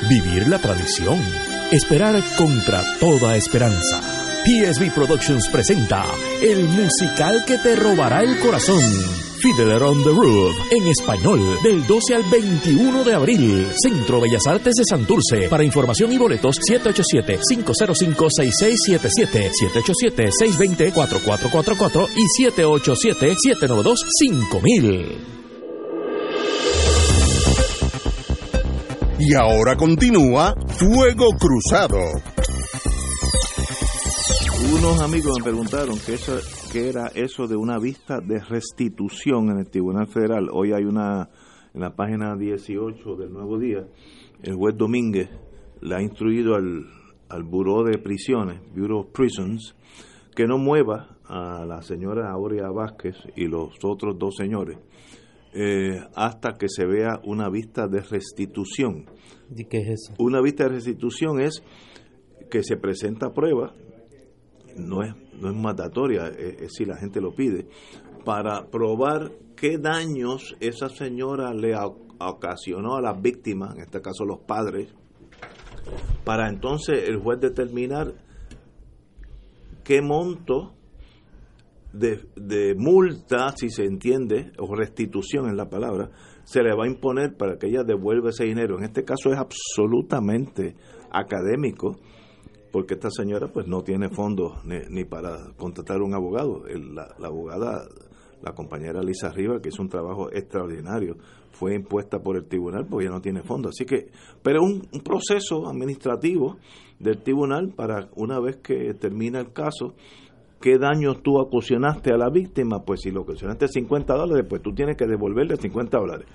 vivir la tradición, esperar contra toda esperanza. PSB Productions presenta el musical que te robará el corazón. Fiddler on the Roof, en español, del 12 al 21 de abril. Centro Bellas Artes de Santurce. Para información y boletos, 787-505-6677, 787-620-4444 y 787-792-5000. Y ahora continúa Fuego Cruzado. Unos amigos me preguntaron qué, eso, qué era eso de una vista de restitución en el Tribunal Federal. Hoy hay una, en la página 18 del Nuevo Día, el juez Domínguez le ha instruido al, al Buró de Prisiones, Bureau of Prisons, que no mueva a la señora Aurea Vázquez y los otros dos señores eh, hasta que se vea una vista de restitución. ¿Y qué es eso? Una vista de restitución es que se presenta prueba, no es, no es mandatoria, es, es si la gente lo pide, para probar qué daños esa señora le ocasionó a las víctimas, en este caso los padres, para entonces el juez determinar qué monto de multa, si se entiende, o restitución en la palabra, se le va a imponer para que ella devuelva ese dinero. En este caso es absolutamente académico, porque esta señora pues no tiene fondos ni, para contratar un abogado. El- la, abogada, la compañera Lisa Riva, que hizo un trabajo extraordinario, fue impuesta por el tribunal porque ella no tiene fondos. Así que, pero un, un proceso administrativo del tribunal para una vez que termina el caso, qué daño tú ocasionaste a la víctima, pues si lo ocasionaste 50 dólares, pues tú tienes que devolverle 50 dólares.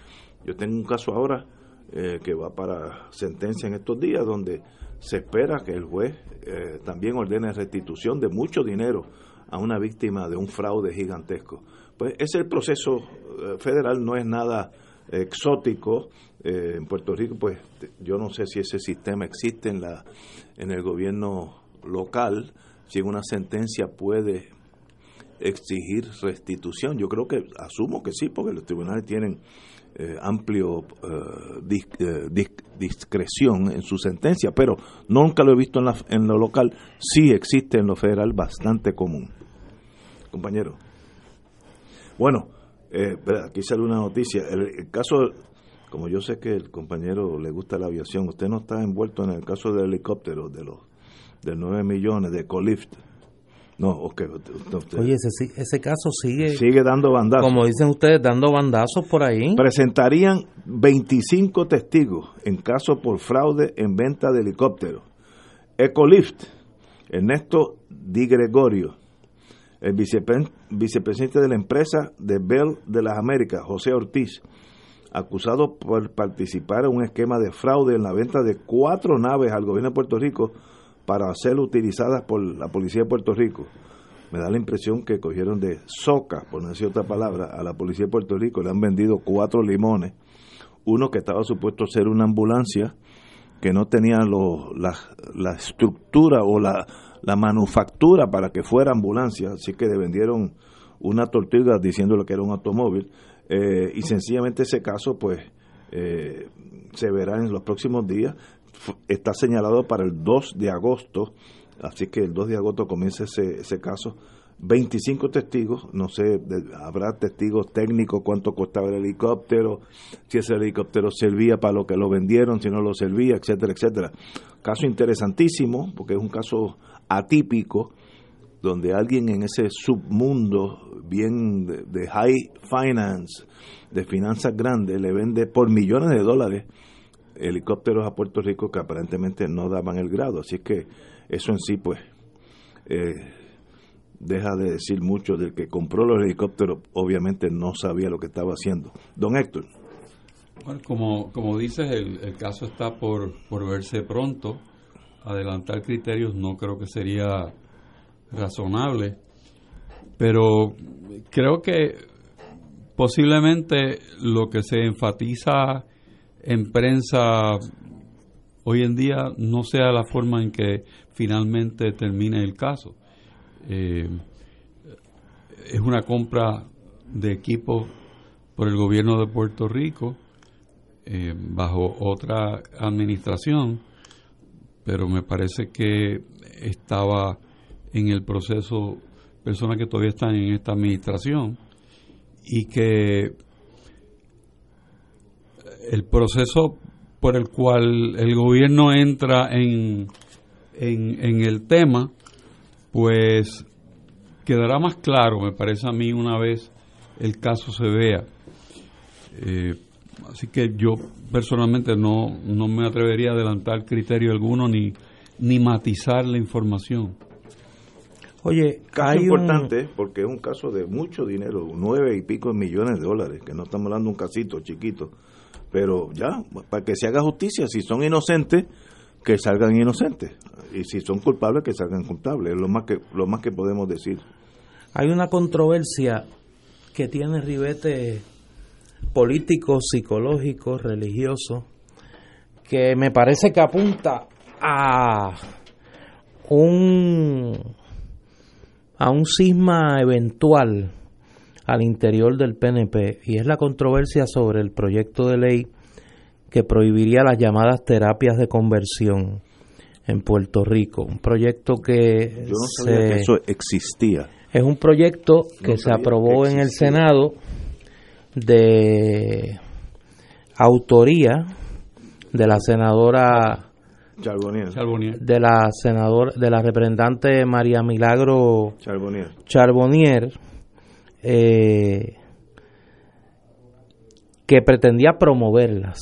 Yo tengo un caso ahora eh, que va para sentencia en estos días, donde se espera que el juez eh, también ordene restitución de mucho dinero a una víctima de un fraude gigantesco. Pues ese proceso eh, federal, no es nada exótico. Eh, en Puerto Rico, pues yo no sé si ese sistema existe en, la, en el gobierno local, si una sentencia puede exigir restitución. Yo creo que asumo que sí, porque los tribunales tienen eh, amplio eh, eh, dis- discreción en su sentencia, pero nunca lo he visto en, la, en lo local. Sí existe en lo federal bastante común. Compañero. Bueno, eh, aquí sale una noticia. El, el caso, como yo sé que el compañero le gusta la aviación, usted no está envuelto en el caso del helicóptero de los de 9 millones de Colift. No, ok. usted- usted- Oye, ese, sí- ese caso sigue, sigue dando bandazos. como dicen ustedes, dando bandazos por ahí. Presentarían 25 testigos en caso por fraude en venta de helicópteros. Ecolift, Ernesto Di Gregorio, el vicepre- vicepresidente de la empresa de Bell de las Américas, José Ortiz, acusado por participar en un esquema de fraude en la venta de cuatro naves al gobierno de Puerto Rico para ser utilizadas por la policía de Puerto Rico. Me da la impresión que cogieron de soca, por decir otra palabra, a la policía de Puerto Rico. Le han vendido cuatro limones. Uno que estaba supuesto ser una ambulancia, que no tenía lo- la, estructura o la, la manufactura para que fuera ambulancia, así que le vendieron una tortuga diciéndole que era un automóvil. eh, y sencillamente ese caso, pues, eh, se verá en los próximos días. Está señalado para el 2 de agosto, así que el 2 de agosto comienza ese, ese caso. 25 testigos, no sé, habrá testigos técnicos, cuánto costaba el helicóptero, si ese helicóptero servía para lo que lo vendieron, si no lo servía, etcétera, etcétera. Caso interesantísimo, porque es un caso atípico, donde alguien en ese submundo bien de high finance, de finanzas grandes, le vende por millones de dólares helicópteros a Puerto Rico que aparentemente no daban el grado. Así que eso en sí, pues, eh, deja de decir mucho del que compró los helicópteros, obviamente no sabía lo que estaba haciendo. Don Héctor. Bueno, como, como dices, el, el caso está por, por verse pronto. Adelantar criterios no creo que sería razonable, pero creo que posiblemente lo que se enfatiza en prensa hoy en día no sea la forma en que finalmente termine el caso. Eh, es una compra de equipo por el gobierno de Puerto Rico eh, bajo otra administración, pero me parece que estaba en el proceso personas que todavía están en esta administración y que el proceso por el cual el gobierno entra en, en, el tema, pues quedará más claro, me parece a mí, una vez el caso se vea. Eh, así que yo personalmente no, no me atrevería a adelantar criterio alguno ni, ni matizar la información. Oye, caso importante porque es un caso de mucho dinero, nueve y pico millones de dólares, que no estamos hablando de un casito chiquito pero ya, para que se haga justicia, si son inocentes, que salgan inocentes, y si son culpables, que salgan culpables, es lo más que, lo más que podemos decir. Hay una controversia que tiene ribete político, psicológico, religioso, que me parece que apunta a un a un cisma eventual al interior del PNP y es la controversia sobre el proyecto de ley que prohibiría las llamadas terapias de conversión en Puerto Rico. Un proyecto que, Yo no sabía que eso existía. Es un proyecto que se aprobó en el Senado de autoría de la senadora de la senadora de la representante María Milagro Charbonnier eh, que pretendía promoverlas.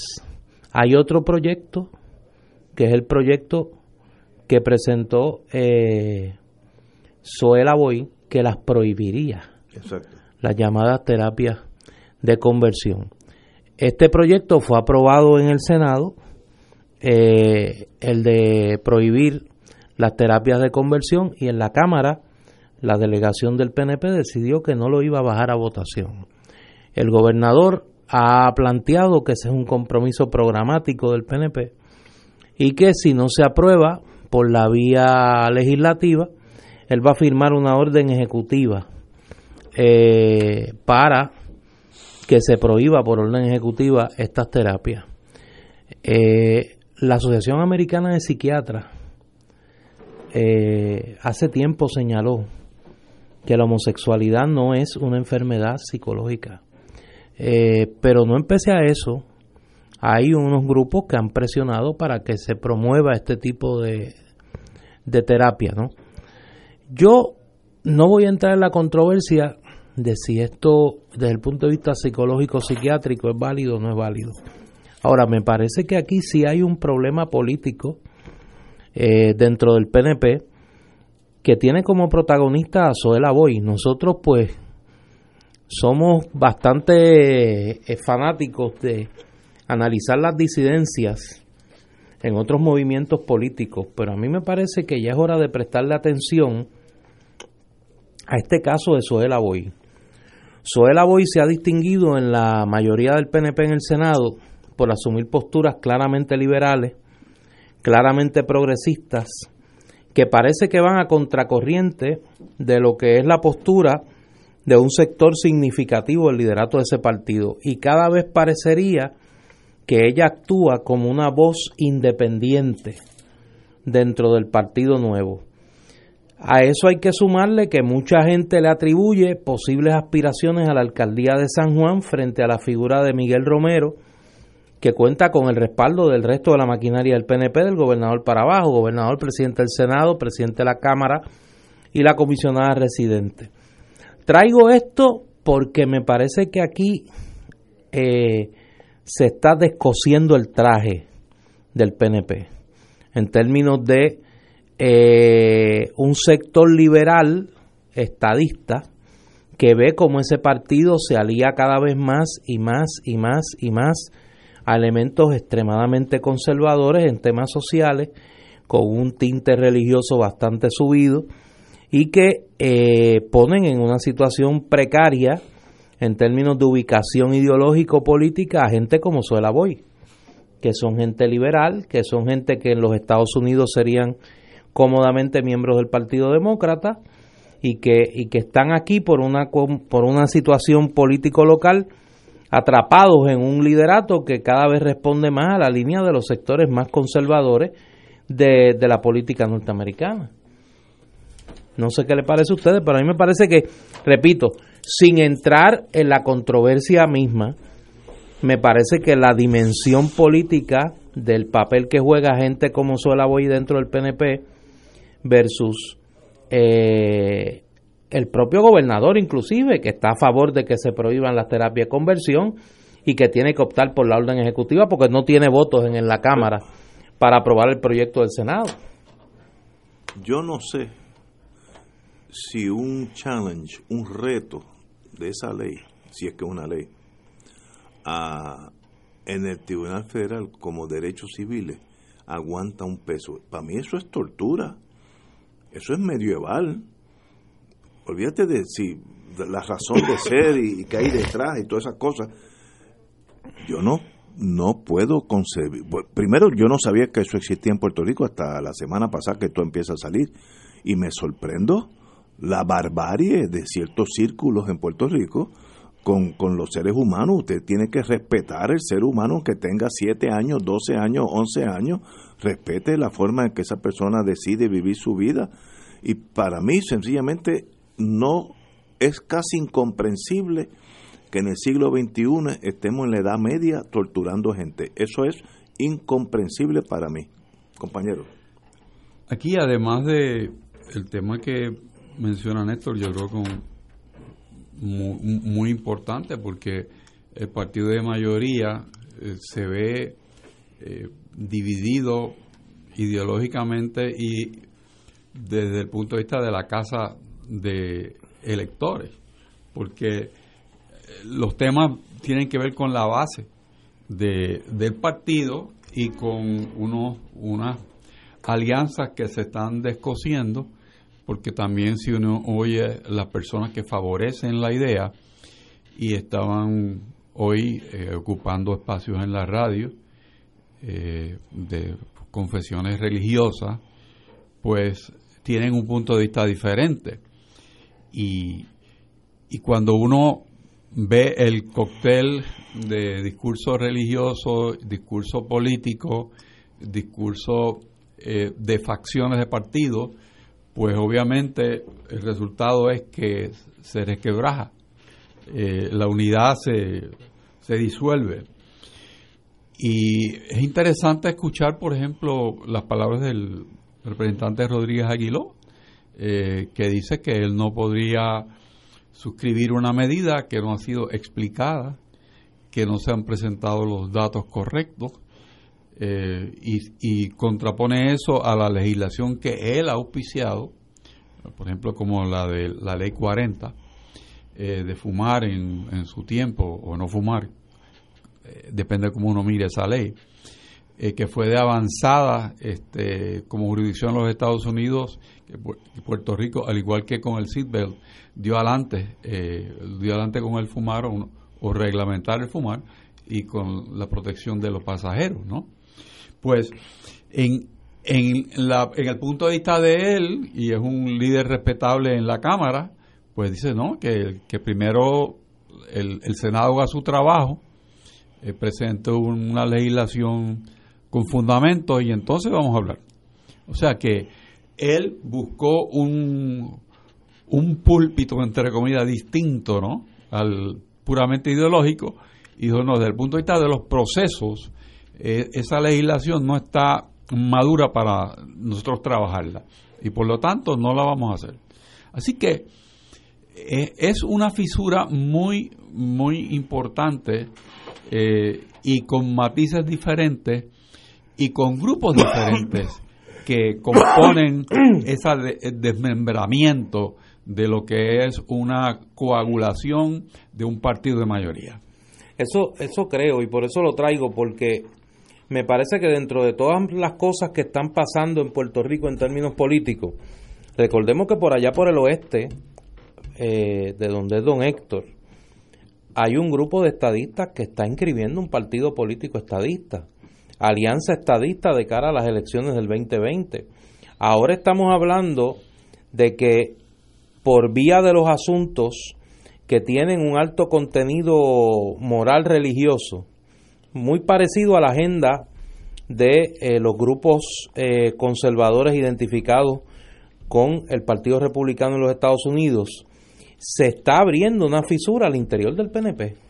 Hay otro proyecto, que es el proyecto que presentó eh, Zoela Boy, que las prohibiría. Las llamadas terapias de conversión. Este proyecto fue aprobado en el Senado, eh, el de prohibir las terapias de conversión, y en la Cámara la delegación del PNP decidió que no lo iba a bajar a votación. El gobernador ha planteado que ese es un compromiso programático del PNP y que si no se aprueba por la vía legislativa, él va a firmar una orden ejecutiva eh, para que se prohíba por orden ejecutiva estas terapias. Eh, la Asociación Americana de Psiquiatras eh, hace tiempo señaló que la homosexualidad no es una enfermedad psicológica. Eh, pero no empecé a eso. Hay unos grupos que han presionado para que se promueva este tipo de, de terapia, ¿no? Yo no voy a entrar en la controversia de si esto desde el punto de vista psicológico psiquiátrico es válido o no es válido. Ahora, me parece que aquí sí hay un problema político eh, dentro del PNP que tiene como protagonista a Zoela Boy. Nosotros pues somos bastante eh, fanáticos de analizar las disidencias en otros movimientos políticos, pero a mí me parece que ya es hora de prestarle atención a este caso de Zoela Boy. Zoela Boy se ha distinguido en la mayoría del PNP en el Senado por asumir posturas claramente liberales, claramente progresistas, que parece que van a contracorriente de lo que es la postura de un sector significativo del liderato de ese partido y cada vez parecería que ella actúa como una voz independiente dentro del Partido Nuevo. A eso hay que sumarle que mucha gente le atribuye posibles aspiraciones a la alcaldía de San Juan frente a la figura de Miguel Romero, que cuenta con el respaldo del resto de la maquinaria del PNP, del gobernador para abajo, gobernador, presidente del Senado, presidente de la Cámara y la comisionada residente. traigo esto porque me parece que aquí eh, se está descosiendo el traje del PNP en términos de eh, un sector liberal estadista que ve como ese partido se alía cada vez más y más y más y más a elementos extremadamente conservadores en temas sociales, con un tinte religioso bastante subido y que eh, ponen en una situación precaria en términos de ubicación ideológico-política a gente como Suela Boy, que son gente liberal, que son gente que en los Estados Unidos serían cómodamente miembros del Partido Demócrata y que, y que están aquí por una, por una situación político local atrapados en un liderato que cada vez responde más a la línea de los sectores más conservadores de, de la política norteamericana. No sé qué le parece a ustedes, pero a mí me parece que, repito, sin entrar en la controversia misma, me parece que la dimensión política del papel que juega gente como Suela Boy dentro del PNP versus eh, el propio gobernador inclusive, que está a favor de que se prohíban las terapias de conversión y que tiene que optar por la orden ejecutiva porque no tiene votos en, la Cámara para aprobar el proyecto del Senado. Yo no sé si un challenge, un reto de esa ley, si es que es una ley, en el Tribunal Federal como derechos civiles aguanta un peso. Para mí eso es tortura. Eso es medieval. Olvídate de si la razón de ser y, y que hay detrás y todas esas cosas. Yo no no puedo concebir. Primero, yo no sabía que eso existía en Puerto Rico hasta la semana pasada que esto empieza a salir. Y me sorprendo la barbarie de ciertos círculos en Puerto Rico con, con los seres humanos. Usted tiene que respetar el ser humano que tenga 7 años, 12 años, 11 años. Respete la forma en que esa persona decide vivir su vida. Y para mí, sencillamente, no es casi incomprensible que en el siglo XXI estemos en la Edad Media torturando gente. Eso es incomprensible para mí, compañero. Aquí, además de el tema que menciona Néstor, yo creo que muy, muy importante porque el partido de mayoría eh, se ve eh, dividido ideológicamente y desde el punto de vista de la casa de electores, porque los temas tienen que ver con la base de, del partido y con unos, unas alianzas que se están descosiendo, porque también si uno oye las personas que favorecen la idea y estaban hoy eh, ocupando espacios en la radio eh, de confesiones religiosas, pues tienen un punto de vista diferente. Y, y cuando uno ve el cóctel de discurso religioso, discurso político, discurso eh, de facciones de partido, pues obviamente el resultado es que se resquebraja, eh, la unidad se, se disuelve. Y es interesante escuchar, por ejemplo, las palabras del representante Rodríguez Aguiló, eh, que dice que él no podría suscribir una medida que no ha sido explicada, que no se han presentado los datos correctos eh, y, contrapone eso a la legislación que él ha auspiciado, por ejemplo como la de la ley 40, eh, de fumar en, su tiempo o no fumar, eh, depende de cómo uno mire esa ley, que fue de avanzada este, como jurisdicción en los Estados Unidos, que Puerto Rico, al igual que con el seatbelt, dio adelante, eh, dio adelante con el fumar o, reglamentar el fumar y con la protección de los pasajeros, ¿no? Pues en, en, la, en el punto de vista de él, y es un líder respetable en la Cámara, pues dice, ¿no? Que, que primero el, el, Senado haga su trabajo, eh, una legislación con fundamento y entonces vamos a hablar. O sea que él buscó un, un púlpito, entre comillas, distinto, ¿no? Al puramente ideológico, y dijo, no, desde el punto de vista de los procesos, eh, esa legislación no está madura para nosotros trabajarla, y por lo tanto no la vamos a hacer. Así que eh, es una fisura muy, muy importante eh, y con matices diferentes y con grupos diferentes que componen ese desmembramiento de lo que es una coagulación de un partido de mayoría. Eso, eso creo y por eso lo traigo, porque me parece que dentro de todas las cosas que están pasando en Puerto Rico en términos políticos, recordemos que por allá por el oeste, eh, de donde es don Héctor, hay un grupo de estadistas que está inscribiendo un partido político estadista, Alianza Estadista de cara a las elecciones del 2020. Ahora estamos hablando de que por vía de los asuntos que tienen un alto contenido moral religioso, muy parecido a la agenda de eh, los grupos eh, conservadores identificados con el Partido Republicano en los Estados Unidos, se está abriendo una fisura al interior del PNP,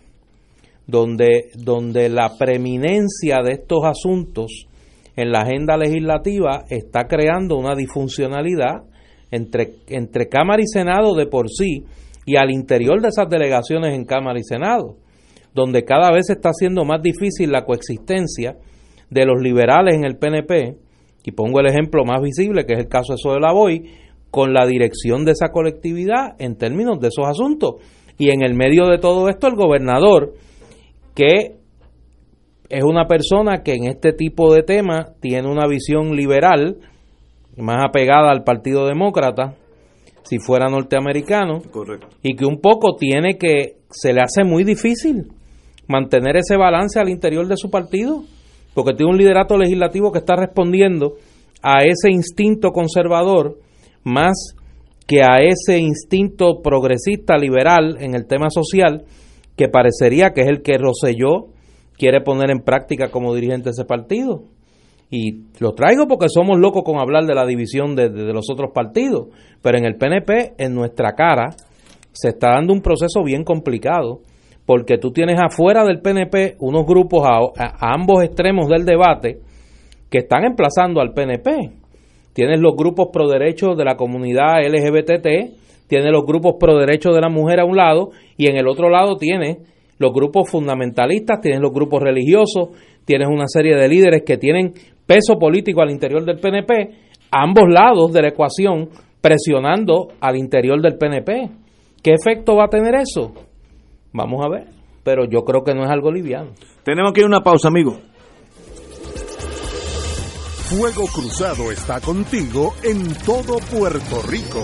donde, donde la preeminencia de estos asuntos en la agenda legislativa está creando una disfuncionalidad entre, entre Cámara y Senado de por sí y al interior de esas delegaciones en Cámara y Senado donde cada vez está siendo más difícil la coexistencia de los liberales en el PNP, y pongo el ejemplo más visible, que es el caso de la Boy, con la dirección de esa colectividad en términos de esos asuntos. Y en el medio de todo esto, el gobernador, que es una persona que en este tipo de temas tiene una visión liberal, más apegada al Partido Demócrata, si fuera norteamericano, y que un poco tiene que, se le hace muy difícil mantener ese balance al interior de su partido, porque tiene un liderato legislativo que está respondiendo a ese instinto conservador más que a ese instinto progresista liberal en el tema social que parecería que es el que Roselló quiere poner en práctica como dirigente de ese partido. Y lo traigo porque somos locos con hablar de la división de, los otros partidos, pero en el PNP, en nuestra cara, se está dando un proceso bien complicado porque tú tienes afuera del PNP unos grupos a, ambos extremos del debate que están emplazando al PNP. Tienes los grupos pro derechos de la comunidad LGBT, tienes los grupos pro derechos de la mujer a un lado y en el otro lado tienes los grupos fundamentalistas, tienes los grupos religiosos, tienes una serie de líderes que tienen peso político al interior del PNP, ambos lados de la ecuación presionando al interior del PNP. ¿Qué efecto va a tener eso? Vamos a ver, pero yo creo que no es algo liviano. Tenemos que ir a una pausa, amigo. Fuego Cruzado está contigo en todo Puerto Rico.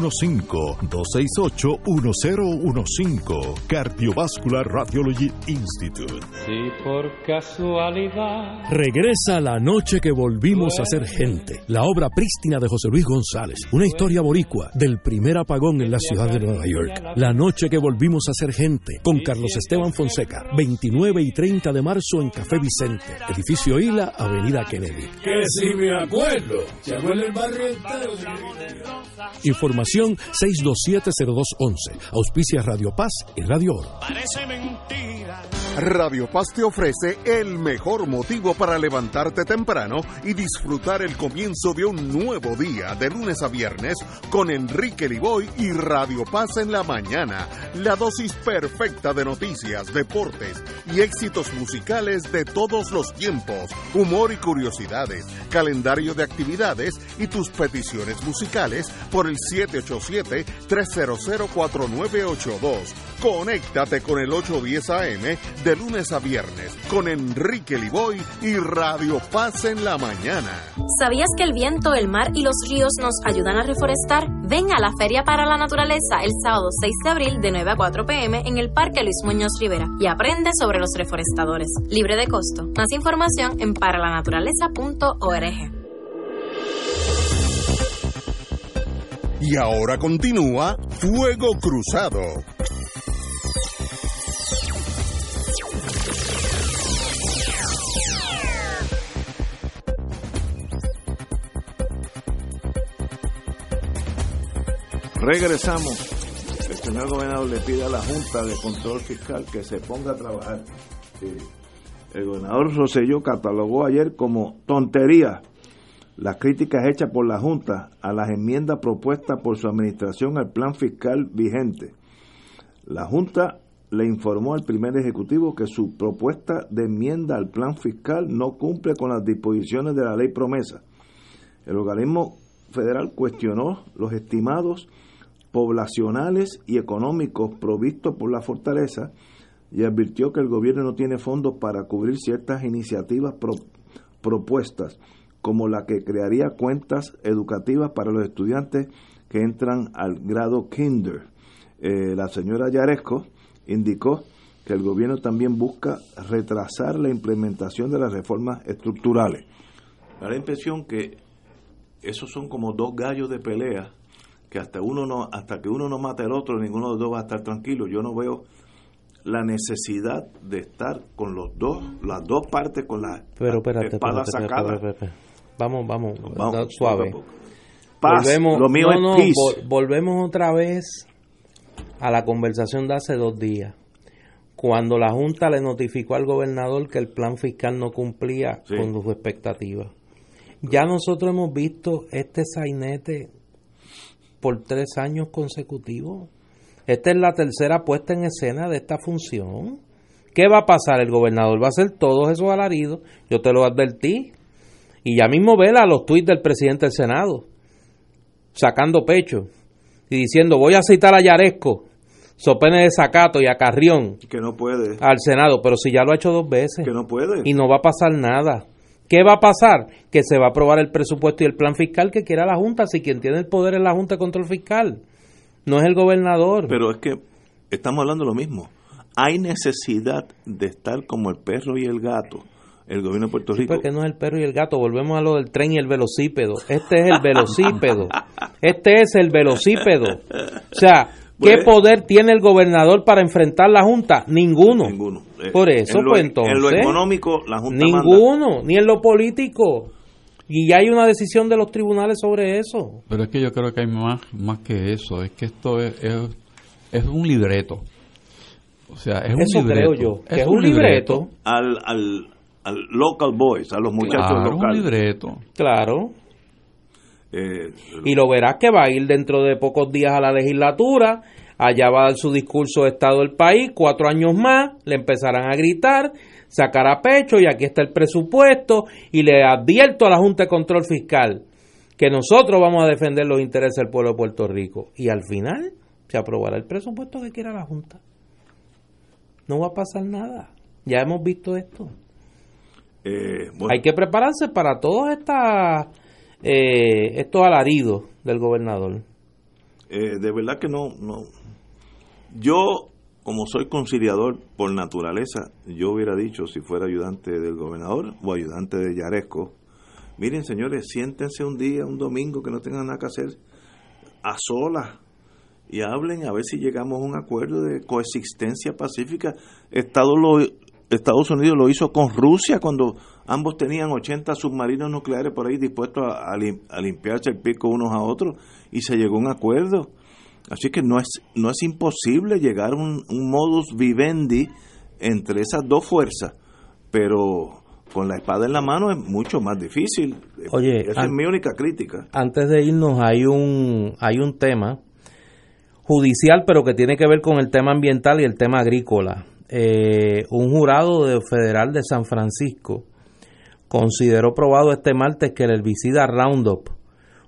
268-1015. Cardiovascular Radiology Institute. Si por casualidad. Regresa la noche que volvimos a ser gente. La obra prístina de José Luis González. Una historia boricua del primer apagón en la ciudad de Nueva York. La noche que volvimos a ser gente. Con Carlos Esteban Fonseca. 29 y 30 de marzo en Café Vicente. Edificio Isla, Avenida Kennedy. Que si me acuerdo. Se acuerda el barrio Información 627-0211. Auspicia Radio Paz y Radio Oro. Parece mentira. Radio Paz te ofrece el mejor motivo para levantarte temprano y disfrutar el comienzo de un nuevo día de lunes a viernes con Enrique Liboy y Radio Paz en la mañana. La dosis perfecta de noticias, deportes y éxitos musicales de todos los tiempos, humor y curiosidades, calendario de actividades y tus peticiones musicales por el 787-300-4982. Conéctate con el 810 AM de lunes a viernes con Enrique Liboy y Radio Paz en la mañana. ¿Sabías que el viento, el mar y los ríos nos ayudan a reforestar? Ven a la Feria para la Naturaleza el sábado 6 de abril de 9 a 4 pm en el Parque Luis Muñoz Rivera y aprende sobre los reforestadores. Libre de costo. Más información en paralanaturaleza.org. Y ahora continúa Fuego Cruzado. Regresamos. El señor gobernador le pide a la Junta de Control Fiscal que se ponga a trabajar. El gobernador Rosselló catalogó ayer como tontería las críticas hechas por la Junta a las enmiendas propuestas por su administración al plan fiscal vigente. La Junta le informó al primer ejecutivo que su propuesta de enmienda al plan fiscal no cumple con las disposiciones de la ley promesa. El organismo federal cuestionó los estimados poblacionales y económicos provistos por la fortaleza y advirtió que el gobierno no tiene fondos para cubrir ciertas iniciativas pro, propuestas, como la que crearía cuentas educativas para los estudiantes que entran al grado kinder. Eh, la señora Yaresco indicó que el gobierno también busca retrasar la implementación de las reformas estructurales. Da la impresión que esos son como dos gallos de pelea que hasta uno no hasta que uno no mate al otro ninguno de los dos va a estar tranquilo yo no veo la necesidad de estar con los dos las dos partes con la Pero espérate, espada espérate, sacada espérate, espérate. Vamos, vamos, Vamos, suave. Paz, lo mío no, es no, peace. vol- volvemos otra vez a la conversación de hace dos días. Cuando la Junta le notificó al gobernador que el plan fiscal no cumplía Sí. con sus expectativas. Ya nosotros hemos visto este sainete por tres años consecutivos. Esta es la tercera puesta en escena de esta función. ¿Qué va a pasar? El gobernador va a hacer todos esos alaridos. Yo te lo advertí. Y ya mismo vela los tuits del presidente del Senado, sacando pecho y diciendo, voy a citar a Yaresco, Sopene de Zacato y a Carrión que no puede al Senado, pero si ya lo ha hecho dos veces que no puede y no va a pasar nada. ¿Qué va a pasar? Que se va a aprobar el presupuesto y el plan fiscal que quiera la Junta, si quien tiene el poder es la Junta de Control Fiscal, no es el gobernador. pero es que estamos hablando de lo mismo hay necesidad de estar como el perro y el gato el gobierno de Puerto Rico Porque no es el perro y el gato, volvemos a lo del tren y el velocípedo. Este es el velocípedo. Este es el velocípedo. O sea, ¿qué Pues- poder tiene el gobernador para enfrentar la Junta? Ninguno. Ninguno. Eh, Por eso, en lo- pues en entonces. lo económico la Junta manda. Ninguno, ni en lo político. Y ya hay una decisión de los tribunales sobre eso. Pero es que yo creo que hay más, más que eso. Es que esto es, es, es un libreto. O sea, es un Eso libreto. creo yo, que es un libreto. al, al, al local boys a los muchachos Claro, un locales libreto. Claro. Eh, Y lo verás que va a ir dentro de pocos días a la legislatura, allá va a dar su discurso de Estado del país, cuatro años más, le empezarán a gritar, sacará pecho y aquí está el presupuesto y le advierto a la Junta de Control Fiscal que nosotros vamos a defender los intereses del pueblo de Puerto Rico y al final se aprobará el presupuesto que quiera la Junta. No va a pasar nada. Ya hemos visto esto. Eh, bueno, Hay que prepararse para todos estas, eh, estos alaridos del gobernador. eh, de verdad que no, no. Yo, como soy conciliador por naturaleza, yo hubiera dicho, si fuera ayudante del gobernador o ayudante de Yaresco, miren señores, siéntense un día, un domingo, que no tengan nada que hacer, a solas, y hablen a ver si llegamos a un acuerdo de coexistencia pacífica. Estados, lo, Estados Unidos lo hizo con Rusia cuando ambos tenían 80 submarinos nucleares por ahí dispuestos a, a lim- a limpiarse el pico unos a otros y se llegó a un acuerdo. Así que no es, no es imposible llegar a un, un modus vivendi entre esas dos fuerzas, pero con la espada en la mano es mucho más difícil. Oye, esa es mi única crítica. Antes de irnos hay un hay un tema judicial, pero que tiene que ver con el tema ambiental y el tema agrícola. Eh, un jurado de- federal de San Francisco consideró probado este martes que el herbicida Roundup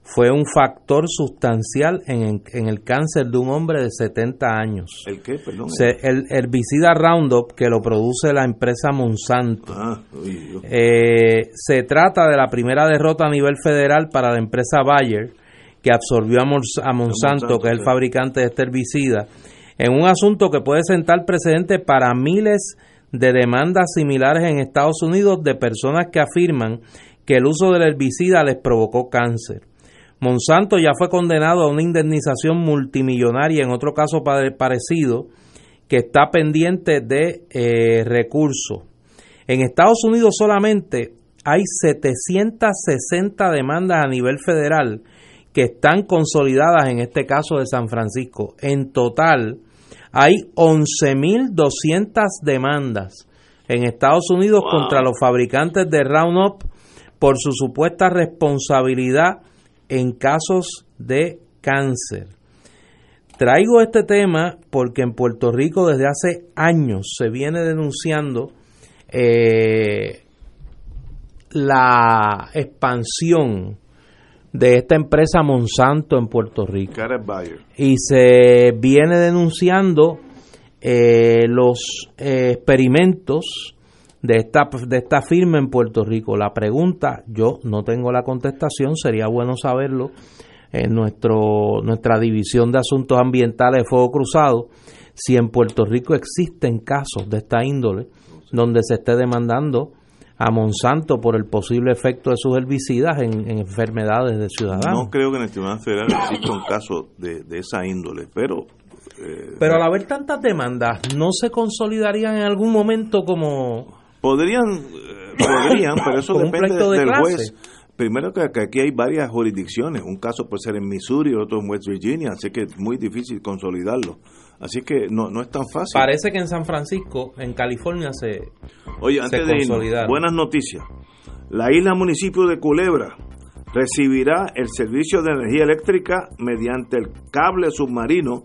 fue un factor sustancial en, en el cáncer de un hombre de 70 años. ¿El qué? Perdón. Se- el herbicida Roundup, que lo produce la empresa Monsanto, Ah, uy, eh, se trata de la primera derrota a nivel federal para la empresa Bayer, que absorbió a, Mons- a Monsanto, que es el fabricante de este herbicida, en un asunto que puede sentar precedente para miles de demandas similares en Estados Unidos de personas que afirman que el uso del herbicida les provocó cáncer. Monsanto ya fue condenado a una indemnización multimillonaria en otro caso parecido que está pendiente de eh, recursos. En Estados Unidos solamente hay 760 demandas a nivel federal que están consolidadas en este caso de San Francisco. En total hay 11.200 demandas en Estados Unidos contra los fabricantes de Roundup por su supuesta responsabilidad en casos de cáncer. Traigo este tema porque en Puerto Rico desde hace años se viene denunciando eh, la expansión de esta empresa Monsanto en Puerto Rico. Y se viene denunciando eh, los eh, experimentos de esta, de esta firma en Puerto Rico. La pregunta, yo no tengo la contestación, sería bueno saberlo en nuestro, nuestra división de asuntos ambientales de Fuego Cruzado, si en Puerto Rico existen casos de esta índole donde se esté demandando a Monsanto por el posible efecto de sus herbicidas en, enfermedades de ciudadanos. No creo que en el Tribunal Federal exista un caso de, esa índole, pero... Eh, pero al haber tantas demandas, ¿no se consolidarían en algún momento como Podrían, eh, podrían, pero eso depende del juez. Primero que, aquí hay varias jurisdicciones, un caso puede ser en Missouri, otro en West Virginia, así que es muy difícil consolidarlo. Así que no, no es tan fácil. Parece que en San Francisco, en California, se. Oye, antes de ir, buenas noticias. La isla municipio de Culebra recibirá el servicio de energía eléctrica mediante el cable submarino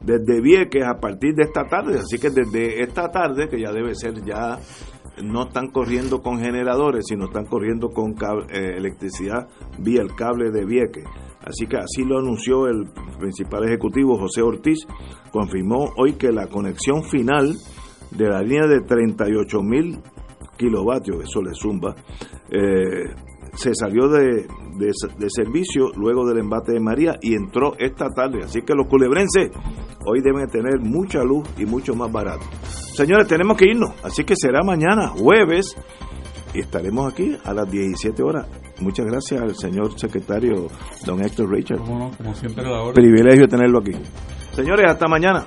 desde Vieques a partir de esta tarde. Así que desde esta tarde, que ya debe ser ya no están corriendo con generadores, sino están corriendo con eh, electricidad vía el cable de Vieques. Así que así lo anunció el principal ejecutivo José Ortiz, confirmó hoy que la conexión final de la línea de 38 mil kilovatios, eso le zumba, eh, se salió de, de, servicio luego del embate de María y entró esta tarde. Así que los culebrenses hoy deben tener mucha luz y mucho más barato. Señores, tenemos que irnos, así que será mañana, jueves, y estaremos aquí a las 17 horas. Muchas gracias al señor secretario, don Héctor Richard. Como, siempre, la Privilegio tenerlo aquí. Señores, hasta mañana.